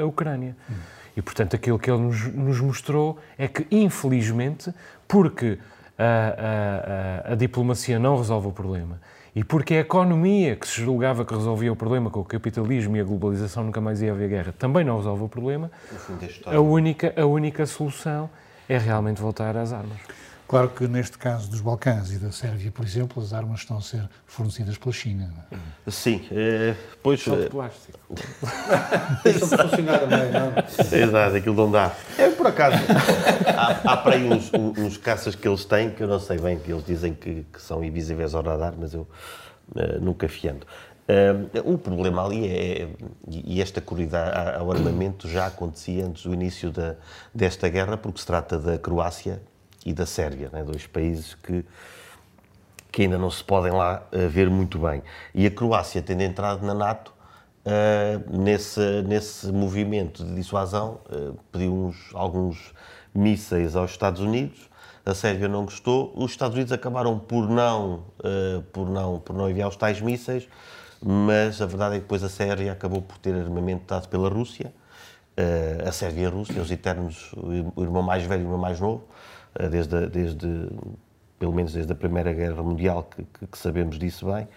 a Ucrânia. Hum. E, portanto, aquilo que ele nos, nos, mostrou é que, infelizmente, porque a, a, a, diplomacia não resolve o problema e porque a economia que se julgava que resolvia o problema com o capitalismo e a globalização nunca mais ia haver guerra também não resolve o problema, a única, a única solução é realmente voltar às armas. Claro que neste caso dos Balcãs e da Sérvia, por exemplo, as armas estão a ser fornecidas pela China. É? Sim, é, pois. Só de plástico. Deixa-me funcionar também, não? É exato, aquilo não dá. É por acaso. há, há para aí uns, uns, caças que eles têm que eu não sei bem, que eles dizem que, que são invisíveis ao radar, mas eu uh, nunca fiando. Uh, o problema ali é, e esta corrida ao armamento já acontecia antes do início da, desta guerra, porque se trata da Croácia, e da Sérvia, né? dois países que, que ainda não se podem lá uh, ver muito bem. E a Croácia, tendo entrado na NATO, uh, nesse, nesse movimento de dissuasão, uh, pediu uns, alguns mísseis aos Estados Unidos, a Sérvia não gostou, os Estados Unidos acabaram por não, por não, por não enviar os tais mísseis, mas a verdade é que depois a Sérvia acabou por ter armamento dado pela Rússia, a Sérvia e a Rússia, os eternos, o irmão mais velho e o irmão mais novo, eh, desde, desde pelo menos desde a Primeira Guerra Mundial, que, que, que sabemos disso bem.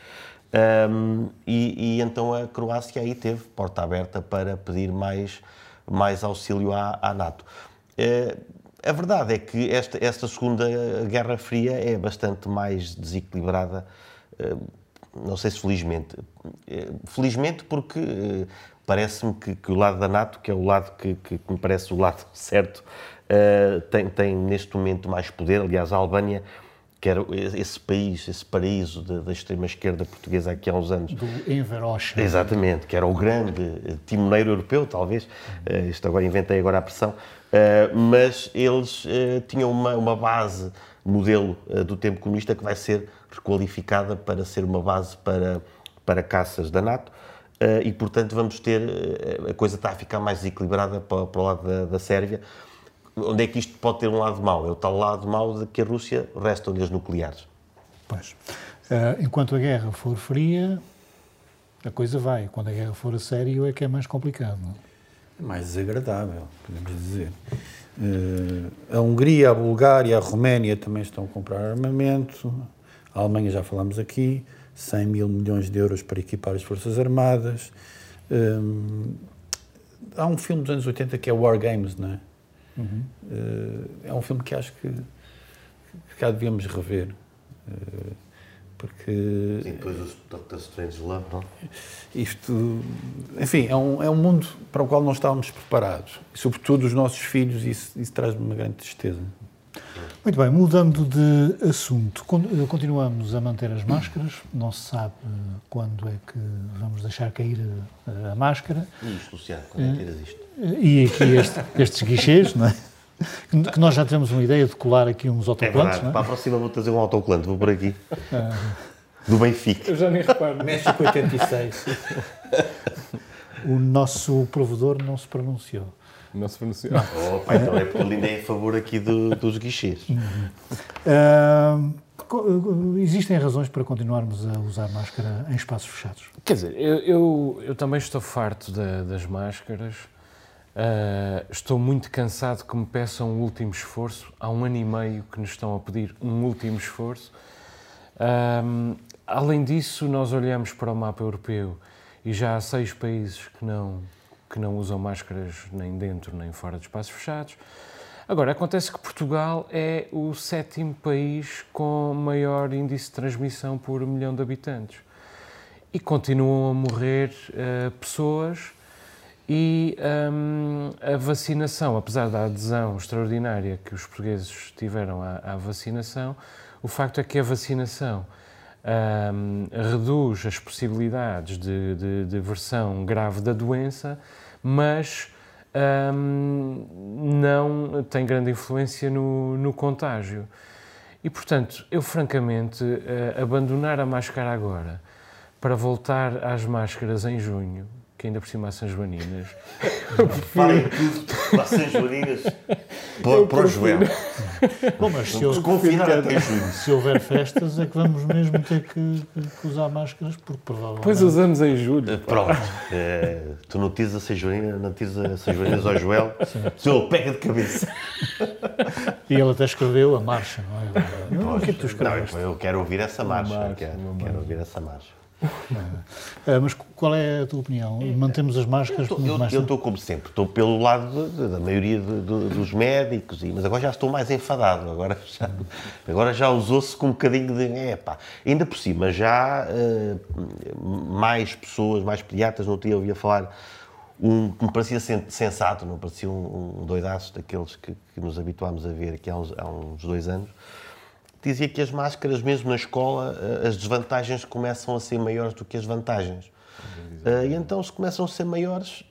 Um, e, e, então a Croácia aí teve porta aberta para pedir mais, mais auxílio à, à NATO. Uh, a verdade é que esta, esta Segunda Guerra Fria é bastante mais desequilibrada, uh, não sei se felizmente. Uh, felizmente porque parece-me que, que, o lado da NATO, que é o lado que, que, que me parece o lado certo, uh, tem, tem neste momento mais poder. Aliás, a Albânia, que era esse país, esse paraíso da, da extrema-esquerda portuguesa aqui há uns anos. Do Enver Hoxha. Exatamente, que era o grande timoneiro europeu, talvez. Uh, isto agora inventei agora a pressão. Uh, mas eles tinham uma, uma base modelo do tempo comunista que vai ser requalificada para ser uma base para, para caças da NATO. Uh, e, portanto, vamos ter. Uh, a coisa está a ficar mais equilibrada para, para o lado da, da, Sérvia. Onde é que isto pode ter um lado mau? É o tal lado mau de que a Rússia restam-lhe as nucleares. Pois. Uh, enquanto a guerra for fria, a coisa vai. Quando a guerra for a sério, é que é mais complicado. Não? É mais desagradável, podemos dizer. a Hungria, a Bulgária, a Roménia também estão a comprar armamento. A Alemanha, já falamos aqui. 100 mil milhões de euros para equipar as Forças Armadas. Um, há um filme dos anos 80 que é War Games, não é? Uhum. Uh, é um filme que acho que, que cá devíamos rever. Uh, porque. Sim, depois o Doctor Strange Love, não? Isto. Enfim, é um, é um mundo para o qual não estávamos preparados. E, sobretudo, os nossos filhos, isso, isso traz-me uma grande tristeza. Muito bem, mudando de assunto, eh, continuamos a manter as máscaras, não se sabe quando é que vamos deixar cair a, a máscara. E isto, Luciano, quando é que tiras isto? E aqui este, estes guichês, não é? Que nós já temos uma ideia de colar aqui uns autocolantes. É é? Para a próxima vou trazer um autocolante, vou por aqui. Ah. Do Benfica. Eu já nem reparo. México 86. o nosso provedor não se pronunciou. Não se pronunciou. Pai, então é porque ele ainda é a favor aqui do, dos guichês. Uhum. Uh, existem razões para continuarmos a usar máscara em espaços fechados? Quer dizer, eu, eu, eu também estou farto da, das máscaras. Uh, estou muito cansado que me peçam um último esforço. Há um ano e meio que nos estão a pedir um último esforço. Além disso, nós olhamos para o mapa europeu e já há seis países que não que não usam máscaras nem dentro nem fora de espaços fechados. Agora, acontece que Portugal é o sétimo país com maior índice de transmissão por milhão de habitantes. E continuam a morrer uh, pessoas e um, a vacinação, apesar da adesão extraordinária que os portugueses tiveram à, à vacinação, o facto é que a vacinação um, reduz as possibilidades de, de, de, versão grave da doença, mas um, não tem grande influência no, no contágio. E, portanto, eu francamente, uh, abandonar a máscara agora para voltar às máscaras em junho, que ainda por cima há São Joaninas. Parem tudo para São Joaninas, para, para o Joel. Bom, mas se, houver, se houver festas é que vamos mesmo ter que, que usar máscaras, porque provavelmente... Pois usamos em julho. Pronto. Uh, tu não tens a São Joanina, não tens a São Joaninas ao Joel, Joel pega de cabeça. E ele até escreveu a marcha, não é? Não, o que é que tu escreveste? Não, eu quero ouvir essa marcha. marcha quero, quero ouvir essa marcha. É, mas qual é a tua opinião? Mantemos as máscaras? Eu estou como sempre, estou pelo lado de, da maioria de, de, dos médicos, mas agora já estou mais enfadado. Agora já, agora já usou-se com um bocadinho de. É, pá. Ainda por cima, já uh, mais pessoas, mais pediatras, não tinha ouvido falar um que me parecia sensato, não parecia um, um doidaço daqueles que, que, nos habituámos a ver aqui há uns, há uns dois anos dizia que as máscaras, mesmo na escola, eh, as desvantagens começam a ser maiores do que as vantagens. Uh, e então, se começam a ser maiores,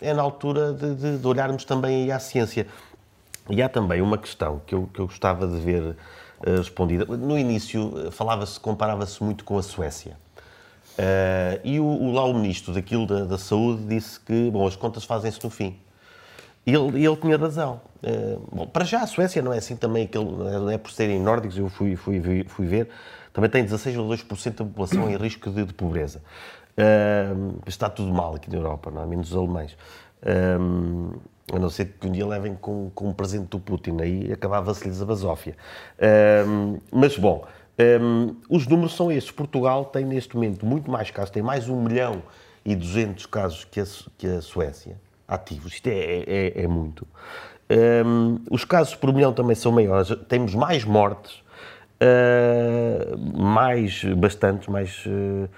é na altura de, de, de, olharmos também aí à ciência. E há também uma questão que eu, que eu gostava de ver uh, respondida. No início, falava-se, comparava-se muito com a Suécia. Uh, e o, o, lá o ministro daquilo da, da saúde disse que, bom, as contas fazem-se no fim. E ele, ele tinha razão. Uh, bom, para já a Suécia não é assim também, aquele, não é por serem nórdicos, eu fui, fui, fui ver, também tem 16,2% da população em risco de, de pobreza. Uh, está tudo mal aqui na Europa, não é? menos os alemães. Uh, a não ser que um dia levem com, com um presente do Putin, aí acabava-se-lhes a basófia. Uh, mas, bom, um, os números são estes. Portugal tem, neste momento, muito mais casos, tem mais 1 milhão e 200 casos que a, que a Suécia ativos. Isto é, é, é muito. Um, os casos por milhão também são maiores. Temos mais mortes, uh, mais, bastantes, mais uh,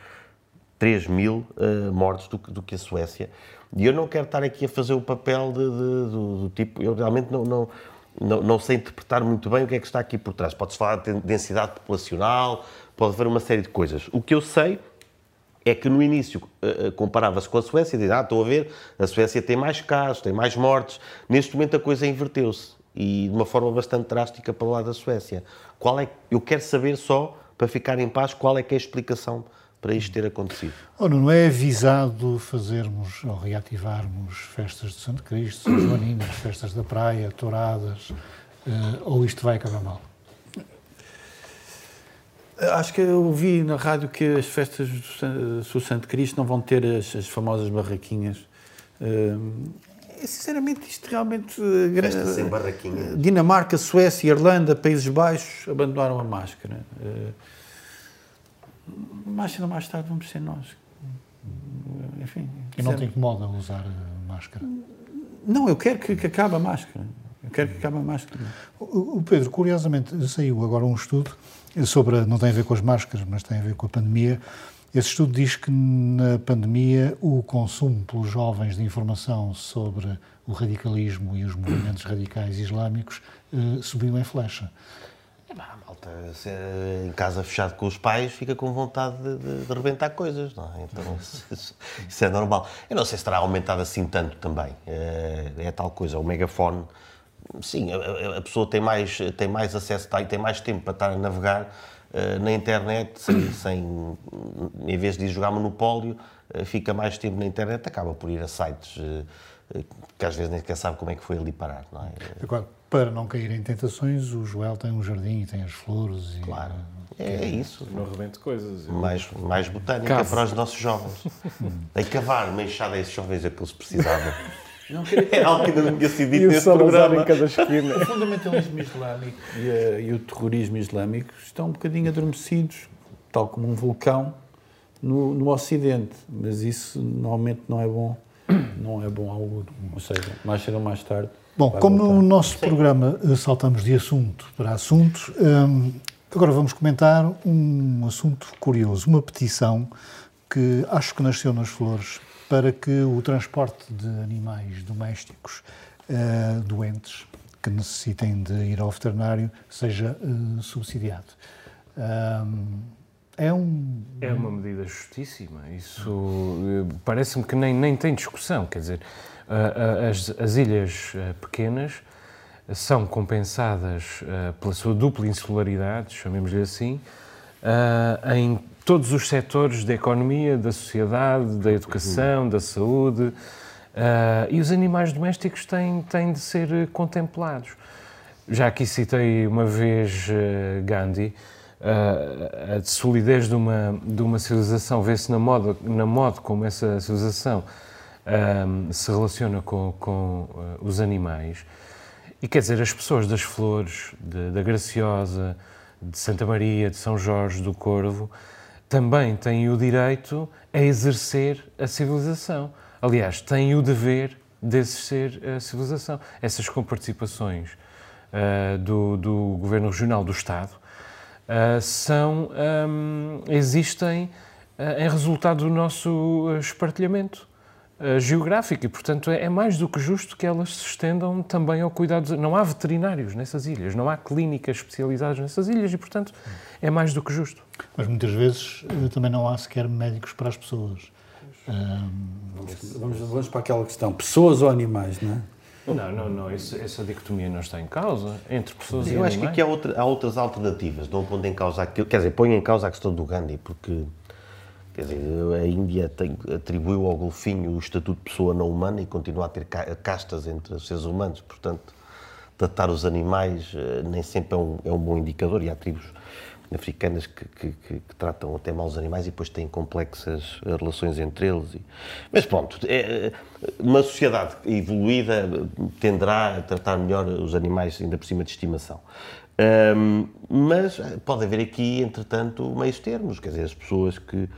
3 mil uh, mortes do, do, que a Suécia. E eu não quero estar aqui a fazer o papel de, de, do, do, tipo. Eu realmente não, não, não, não, sei interpretar muito bem o que é que está aqui por trás. Pode-se falar de densidade populacional, pode haver uma série de coisas. O que eu sei é que no início uh, comparava-se com a Suécia dizia, ah, estou a ver, a Suécia tem mais casos, tem mais mortes. Neste momento a coisa inverteu-se e de uma forma bastante drástica para o lado da Suécia. Qual é, eu quero saber só, para ficar em paz, qual é que é a explicação para isto ter acontecido. Oh, não é avisado fazermos ou reativarmos festas de Santo Cristo, Joaninas, festas da praia, touradas, uh, ou isto vai acabar mal? Acho que eu vi na rádio que as festas do Santo Cristo não vão ter as, as famosas barraquinhas. Uh, sinceramente, isto realmente. Eh, Festas sem barraquinhas. Dinamarca, Suécia, Irlanda, Países Baixos abandonaram a máscara. Uh, mais cedo ou mais tarde vamos ser nós. Enfim. E não te incomoda usar máscara? Não, eu quero que, que acabe a máscara. Eu quero que acabe a máscara. O, o Pedro, curiosamente, saiu agora um estudo sobre, não tem a ver com as máscaras, mas tem a ver com a pandemia. Esse estudo diz que na pandemia o consumo pelos jovens de informação sobre o radicalismo e os movimentos radicais islâmicos eh, subiu em flecha. É, malta, em casa fechado com os pais, fica com vontade de, de, de rebentar coisas, não é? Então, isso, isso, é normal. Eu não sei se terá aumentado assim tanto também. É, é tal coisa, o megafone sim, a, a, pessoa tem mais, tem mais acesso, tem, tem mais tempo para estar a navegar uh, na internet, sem, sem, em vez de ir jogar Monopólio, uh, fica mais tempo na internet, acaba por ir a sites uh, que às vezes nem sequer sabe como é que foi ali parar, não é? Agora, para não cair em tentações, o Joel tem um jardim e tem as flores. E, claro. É, é isso. Não rebento coisas. Mais, mais botânica para os nossos jovens. Tem cavar uma enxada a esses jovens é que eles precisavam. Não queria... É algo que ainda não tinha sido dito neste programa. em cada esquina. O fundamentalismo islâmico e, a, e, o terrorismo islâmico estão um bocadinho adormecidos, tal como um vulcão, no, no Ocidente. Mas isso normalmente não é bom não é bom auguro. Ou seja, mais cedo ou mais tarde. Bom, como voltar. no nosso programa eh, saltamos de assunto para assunto, hum, agora vamos comentar um assunto curioso, uma petição que acho que nasceu nas flores para que o transporte de animais domésticos uh, doentes que necessitem de ir ao veterinário seja uh, subsidiado. Um, é um. É uma medida justíssima. Isso parece-me que nem, nem tem discussão. Quer dizer, as, as ilhas pequenas são compensadas pela sua dupla insularidade, chamemos-lhe assim, em todos os setores da economia, da sociedade, da educação, da saúde. Uh, e os animais domésticos têm, têm de ser contemplados. Já aqui citei uma vez uh, Gandhi, uh, a solidez de uma, de uma civilização vê-se na moda, na como essa civilização se relaciona com, com os animais. E quer dizer, as pessoas das flores, de, da Graciosa, de Santa Maria, de São Jorge, do Corvo, também têm o direito a exercer a civilização. Aliás, têm o dever de exercer a civilização. Essas comparticipações uh, do, do Governo Regional do Estado uh, são, um, existem uh, em resultado do nosso espartilhamento uh, geográfico e, portanto, é, é, mais do que justo que elas se estendam também ao cuidado. Não há veterinários nessas ilhas, não há clínicas especializadas nessas ilhas e, portanto, é mais do que justo. Mas muitas vezes eh, também não há sequer médicos para as pessoas. Vamos, vamos, vamos, para aquela questão: pessoas ou animais, não é? Não, não, não. Essa, essa dicotomia não está em causa entre pessoas Eu e animais. Eu acho que aqui há, outra, há outras alternativas. Não pondo em causa aquilo. Quer dizer, põe em causa a questão do Gandhi, porque Quer dizer, a Índia tem, atribuiu ao golfinho o estatuto de pessoa não humana e continua a ter castas entre os seres humanos. Portanto, tratar os animais eh, nem sempre é um, é um bom indicador e há tribos africanas que, que, que, que, tratam até mal os animais e depois têm complexas eh, relações entre eles. E... Mas pronto, é, uma sociedade evoluída tenderá a tratar melhor os animais, ainda por cima de estimação. Um, mas pode haver aqui, entretanto, meios termos, quer dizer, as pessoas que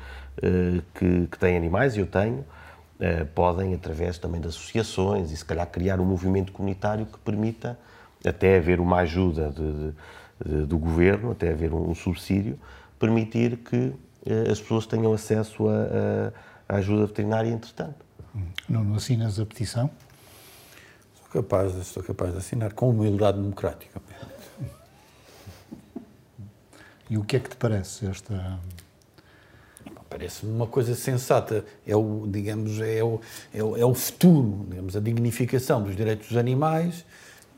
eh, que, que têm animais, e eu tenho, eh, podem, através também de associações e se calhar criar um movimento comunitário que permita até haver uma ajuda de, de, do governo, até haver um, subsídio, permitir que eh, as pessoas tenham acesso à ajuda veterinária entretanto. Não assinas a petição? Sou capaz, sou capaz de assinar com humildade democrática. E o que é que te parece esta Parece-me uma coisa sensata. É o, digamos, é o, é o, é o futuro, digamos, a dignificação dos direitos dos animais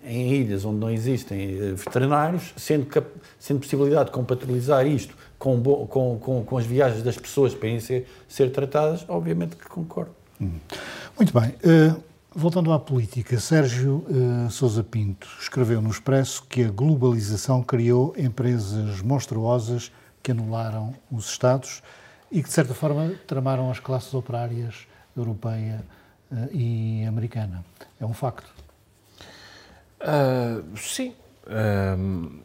em ilhas onde não existem eh, veterinários, sendo, sendo possibilidade de compatibilizar isto com, com, com, com, as viagens das pessoas para irem ser, ser tratadas, obviamente que concordo. Hum. Muito bem. Uh, voltando à política, Sérgio uh, Sousa Pinto escreveu no Expresso que a globalização criou empresas monstruosas que anularam os Estados e que, de certa forma, tramaram as classes operárias europeia uh, e americana. É um facto. Uh, sim. Uh,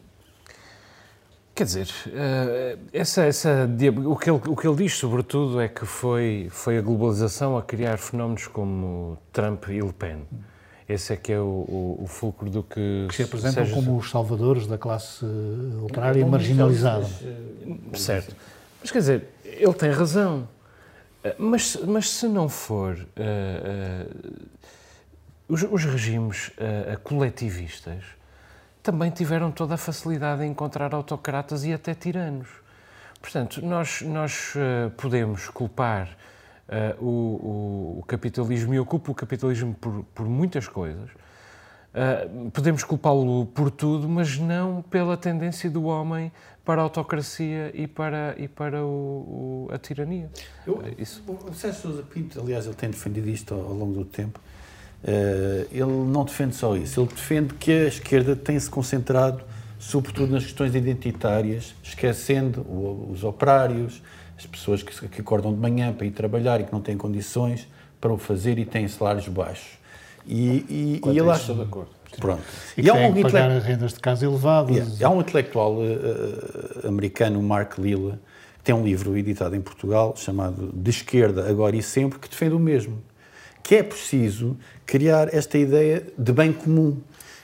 quer dizer, uh, essa, essa, o, que ele, o que ele diz, sobretudo, é que foi, foi a globalização a criar fenómenos como Trump e Le Pen. Esse é que é o, o, o fulcro do que... Que se apresentam seja... como os salvadores da classe operária marginalizada. Certo. Mas quer dizer, ele tem razão. Mas, mas se não for uh, uh, os, os, regimes uh, coletivistas também tiveram toda a facilidade em encontrar autocratas e até tiranos. Portanto, nós, nós podemos culpar o, o, o, capitalismo, e eu culpo o capitalismo por, por muitas coisas, podemos culpá-lo por tudo, mas não pela tendência do homem para a autocracia e para, e para o, o a tirania. Eu, Isso. O Sérgio Sousa Pinto, aliás, ele tem defendido isto ao, ao longo do tempo. Uh, ele não defende só isso, ele defende que a esquerda tem-se concentrado sobretudo nas questões identitárias, esquecendo o, os operários, as pessoas que, que acordam de manhã para ir trabalhar e que não têm condições para o fazer e têm salários baixos. E, e, e ele acha... de acordo. Pronto. E, e há um pagar intele... rendas de casa elevadas. Yeah. Há um intelectual uh, americano, Mark Lilla, que tem um livro editado em Portugal chamado De Esquerda, Agora e Sempre, que defende o mesmo. que é preciso criar esta ideia de bem comum,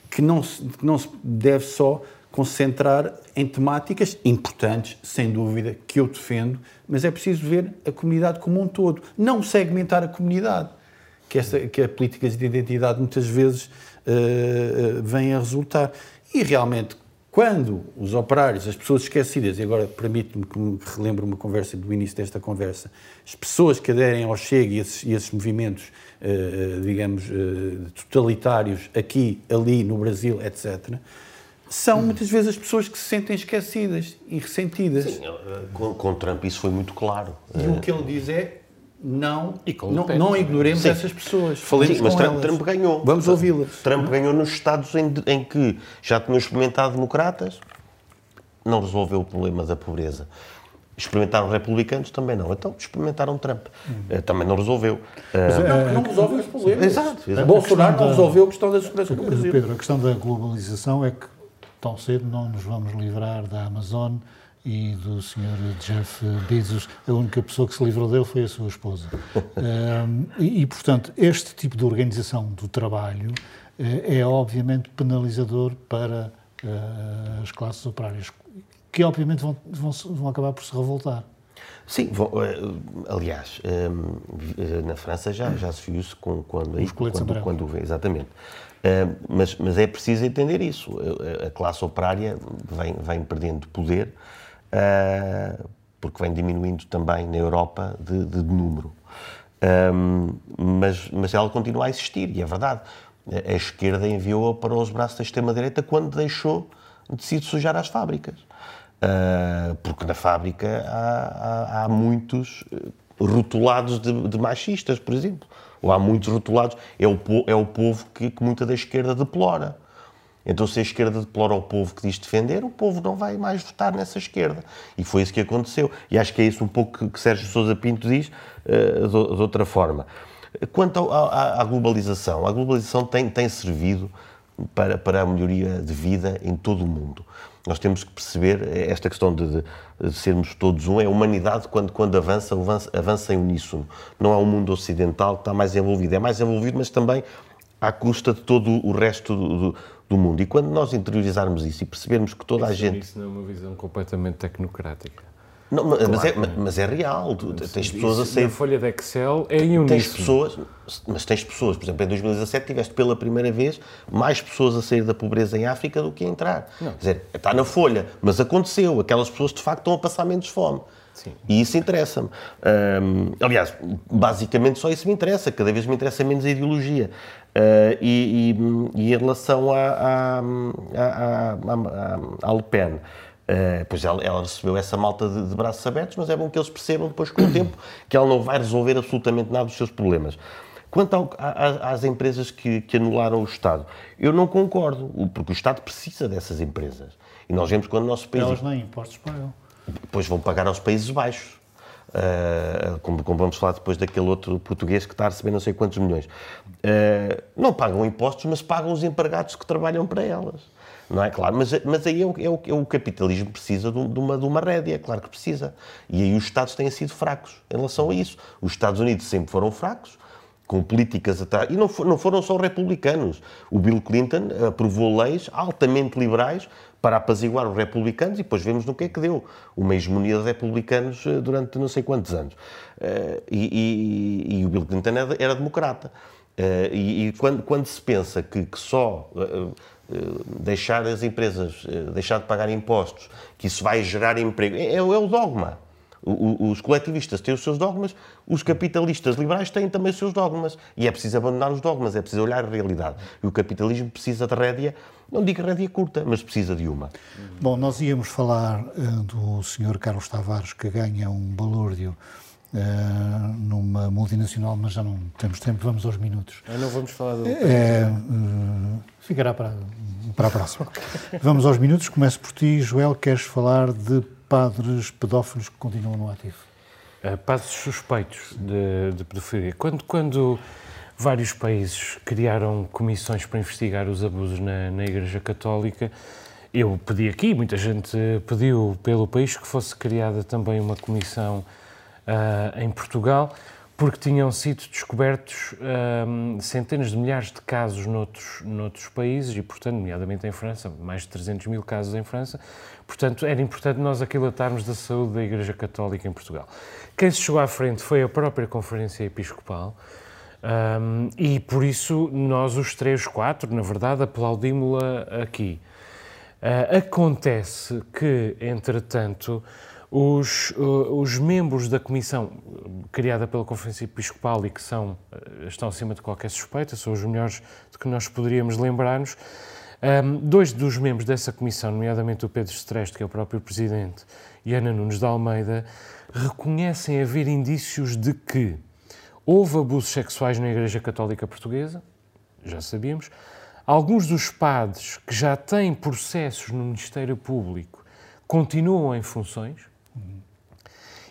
que não se, que não se deve só concentrar em temáticas importantes, sem dúvida, que eu defendo, mas é preciso ver a comunidade como um todo, não segmentar a comunidade, que, essa, que a políticas de identidade muitas vezes uh, vêm a resultar. E realmente, quando os operários, as pessoas esquecidas, e agora permite-me que relembre uma conversa do início desta conversa, as pessoas que aderem ao Chega e esses, e esses movimentos, uh, digamos, uh, totalitários aqui, ali, no Brasil, etc., são muitas vezes as pessoas que se sentem esquecidas e ressentidas. Sim, com, com Trump isso foi muito claro. E o que ele diz é não, não, não ignoremos Sim. essas pessoas. Falemos Sim, mas Trump. Trump ganhou. Vamos ouvi-las. Trump ganhou nos Estados em, em que já tinham experimentado democratas, não resolveu o problema da pobreza. Experimentaram republicanos, também não. Então experimentaram Trump. Hum. Também não resolveu. Mas, uh, não, não resolve os problemas. Exato. exato. Bolsonaro não resolveu a questão da segurança do Brasil. Pedro, a questão da globalização é que tão cedo não nos vamos livrar da Amazon e do Sr. Jeff Bezos. A única pessoa que se livrou dele foi a sua esposa. um, e, e, portanto, este tipo de organização do trabalho uh, é obviamente penalizador para uh, as classes operárias, que obviamente vão, vão, vão acabar por se revoltar. Sim, vão, eh, aliás, na França já, já se viu isso com, quando, Os quando, quando, exatamente. Uh, mas, mas, é preciso entender isso. A, a classe operária vem, vem perdendo poder uh, porque vem diminuindo também na Europa de, de número. Um, mas, mas ela continua a existir, e é verdade. A, esquerda enviou-a para os braços da extrema-direita quando deixou de se sujar as fábricas. Uh, porque na fábrica há, há, há muitos rotulados de, de machistas, por exemplo ou há muitos rotulados, é o, é o povo que, que muita da esquerda deplora. Então, se a esquerda deplora o povo que diz defender, o povo não vai mais votar nessa esquerda. E foi isso que aconteceu. E acho que é isso um pouco que Sérgio Sousa Pinto diz uh, de, de, outra forma. Quanto à, à, globalização, a globalização tem, tem servido para, para a melhoria de vida em todo o mundo. Nós temos que perceber esta questão de, de sermos todos um, é a humanidade quando, quando avança, avança, avança em uníssono. Não é o mundo ocidental que está mais envolvido, é mais envolvido, mas também à custa de todo o resto do, do, do mundo. E quando nós interiorizarmos isso e percebermos que toda isso, a gente... Isso não é uma visão completamente tecnocrática. Não, mas, claro, é, mas, é, real. Tu, tens pessoas a sair. Na folha de Excel é em Tens pessoas, mas tens pessoas, por exemplo, em 2017 tiveste pela primeira vez mais pessoas a sair da pobreza em África do que a entrar. Não. Quer dizer, está na folha, mas aconteceu. Aquelas pessoas de facto estão a passar menos fome. Sim. E isso interessa-me. Um, aliás, basicamente só isso me interessa. Cada vez me interessa menos a ideologia. Uh, e, e, e, em relação à, à, à, à Le Pen. Uh, pois ela, ela, recebeu essa malta de, de, braços abertos, mas é bom que eles percebam depois com o tempo que ela não vai resolver absolutamente nada dos seus problemas. Quanto ao, a, às empresas que, que, anularam o Estado, eu não concordo, porque o Estado precisa dessas empresas. E nós vemos quando o nosso país. Elas nem impostos pagam. Depois vão pagar aos Países Baixos. Uh, como, como, vamos falar depois daquele outro português que está a receber não sei quantos milhões. Uh, não pagam impostos, mas pagam os empregados que trabalham para elas não é? Claro, mas, mas aí é o, é o, é o capitalismo precisa de, de, uma, de uma rédea, claro que precisa. E aí os Estados têm sido fracos em relação a isso. Os Estados Unidos sempre foram fracos, com políticas atrás. E não, for, não foram só republicanos. O Bill Clinton aprovou leis altamente liberais para apaziguar os republicanos e depois vemos no que é que deu. Uma hegemonia de republicanos eh, durante não sei quantos anos. Eh, e, e, e o Bill Clinton era, era democrata. E, e quando, quando, se pensa que, que só deixar as empresas, deixar de pagar impostos, que isso vai gerar emprego, é, é o dogma. O, o, os coletivistas têm os seus dogmas, os capitalistas liberais têm também os seus dogmas. E é preciso abandonar os dogmas, é preciso olhar a realidade. E o capitalismo precisa de rédea, não digo rédea curta, mas precisa de uma. Bom, nós íamos falar do Sr. Carlos Tavares, que ganha um balúrdio Uh, numa multinacional, mas já não temos tempo, vamos aos minutos. Ah, não vamos falar do. É, uh, ficará para, para a próxima. vamos aos minutos, começo por ti, Joel, queres falar de padres pedófilos que continuam no ativo? Uh, padres suspeitos de, de pedofilia. Quando, quando vários países criaram comissões para investigar os abusos na, na Igreja Católica, eu pedi aqui, muita gente pediu pelo país que fosse criada também uma comissão uh, em Portugal, porque tinham sido descobertos hum, centenas de milhares de casos noutros, noutros países e, portanto, nomeadamente em França, mais de 300 mil casos em França. Portanto, era importante nós aquilatarmos da saúde da Igreja Católica em Portugal. Quem se chegou à frente foi a própria Conferência Episcopal. Um, e por isso nós, os três, quatro, na verdade, aplaudimos-la aqui. Uh, acontece que, entretanto, os, uh, os membros da comissão criada pela Conferência Episcopal e que são, uh, estão acima de qualquer suspeita, são os melhores de que nós poderíamos lembrar-nos, um, dois dos membros dessa comissão, nomeadamente o Pedro Streste, que é o próprio presidente, e Ana Nunes de Almeida, reconhecem haver indícios de que houve abusos sexuais na Igreja Católica Portuguesa, já sabíamos. Alguns dos padres que já têm processos no Ministério Público continuam em funções,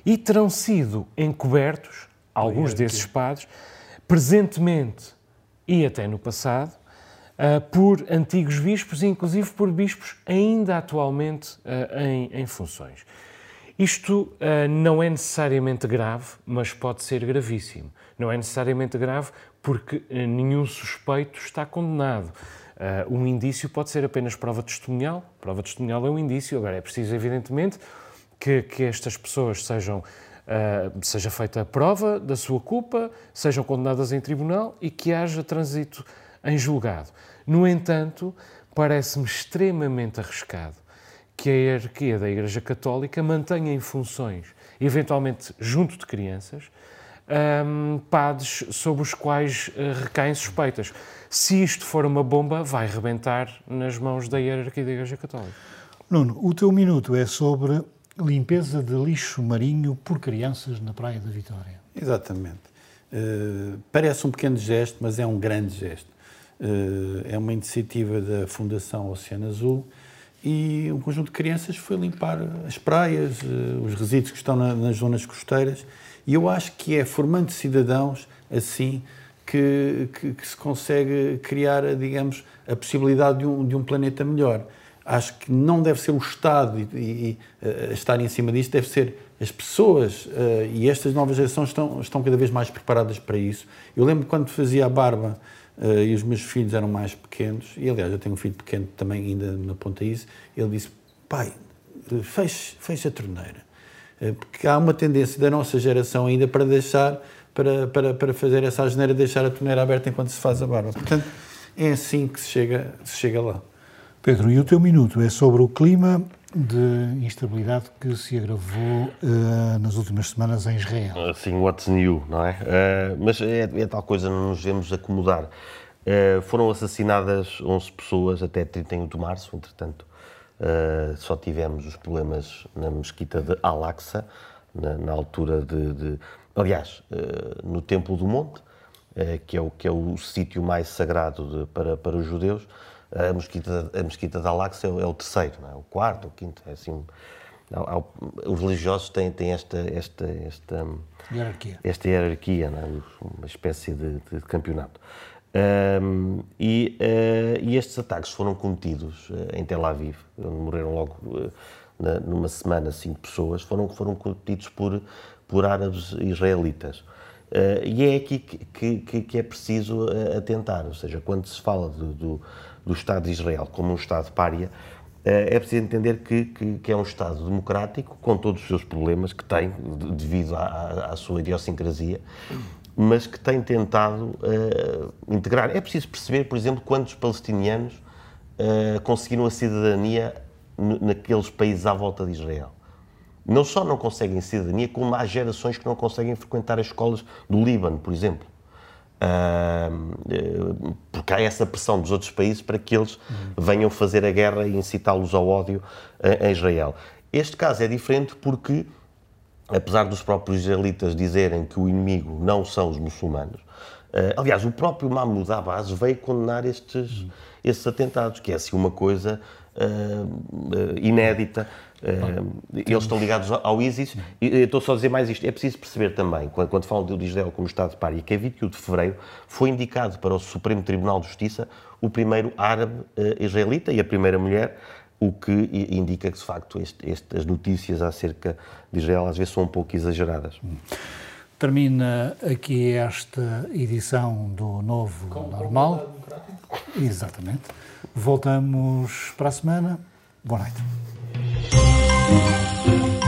e terão sido encobertos, alguns desses padres, presentemente e até no passado, uh, por antigos bispos, inclusive por bispos ainda atualmente uh, em, em, funções. Isto uh, não é necessariamente grave, mas pode ser gravíssimo. Não é necessariamente grave porque nenhum suspeito está condenado. um indício pode ser apenas prova testemunhal. Prova testemunhal é um indício, agora é preciso, evidentemente, que, que estas pessoas sejam, uh, seja feita a prova da sua culpa, sejam condenadas em tribunal e que haja trânsito em julgado. No entanto, parece-me extremamente arriscado que a hierarquia da Igreja Católica mantenha em funções, eventualmente junto de crianças, um, padres sobre os quais uh, recaem suspeitas. Se isto for uma bomba, vai rebentar nas mãos da hierarquia da Igreja Católica. Nuno, o teu minuto é sobre limpeza de lixo marinho por crianças na Praia da Vitória. Exatamente. Uh, parece um pequeno gesto, mas é um grande gesto. Uh, é uma iniciativa da Fundação Oceano Azul e um conjunto de crianças foi limpar as praias, uh, os resíduos que estão na, nas zonas costeiras. E eu acho que é formando cidadãos assim que, que, que se consegue criar, digamos, a possibilidade de um, de um planeta melhor acho que não deve ser o Estado e, e, uh, estar em cima disto, deve ser as pessoas uh, e estas novas gerações estão, estão cada vez mais preparadas para isso. Eu lembro quando fazia a barba uh, e os meus filhos eram mais pequenos, e aliás eu tenho um filho pequeno também ainda me aponta isso, ele disse, pai, feche, feche a torneira. porque há uma tendência da nossa geração ainda para deixar, para, para, para fazer essa asneira, deixar a torneira aberta enquanto se faz a barba. Portanto, é assim que se chega, se chega lá. Pedro, e o teu minuto é sobre o clima de instabilidade que se agravou uh, nas últimas semanas em Israel. Sim, what's new, não é? Uh, mas é, é, tal coisa, não nos devemos acomodar. Uh, foram assassinadas 11 pessoas até 31 de março, entretanto, só tivemos os problemas na mesquita de Al-Aqsa, na, na, altura de, de aliás, no Templo do Monte, que é o, que é o sítio mais sagrado de, para, para os judeus, a mesquita, a mesquita de Al-Aqsa é, o terceiro, não é? o quarto, o quinto, é assim... Os religiosos têm, têm esta, esta, esta hierarquia, esta hierarquia é? uma espécie de, de campeonato. Um, e, uh, e, estes ataques foram cometidos uh, em Tel Aviv, onde morreram logo uh, na, numa semana cinco pessoas, foram, foram cometidos por, por árabes israelitas. e é aqui que, que, que é preciso atentar, ou seja, quando se fala do, do do Estado de Israel como um Estado pária, eh, é preciso entender que, que, que, é um Estado democrático, com todos os seus problemas que tem, devido à, à sua idiosincrasia, mas que tem tentado uh, integrar. É preciso perceber, por exemplo, quantos palestinianos uh, conseguiram a cidadania naqueles países à volta de Israel. Não só não conseguem cidadania, como há gerações que não conseguem frequentar as escolas do Líbano, por exemplo. Uh, porque há essa pressão dos outros países para que eles venham fazer a guerra e incitá-los ao ódio em Israel. Este caso é diferente porque, apesar dos próprios israelitas dizerem que o inimigo não são os muçulmanos, uh, aliás, o próprio Mahmoud Abbas veio condenar estes, estes atentados, que é assim uma coisa uh, inédita. Uh, eles estão ligados ao ISIS. E estou só a dizer mais isto. É preciso perceber também, quando, quando falam de Israel como Estado de pária, que a 21 de fevereiro foi indicado para o Supremo Tribunal de Justiça o primeiro árabe uh, israelita e a primeira mulher, o que indica que, de facto, este, este, as notícias acerca de Israel às vezes são um pouco exageradas. Termina aqui esta edição do Novo Com Normal. Exatamente. Voltamos para a semana. Boa noite. Thank you.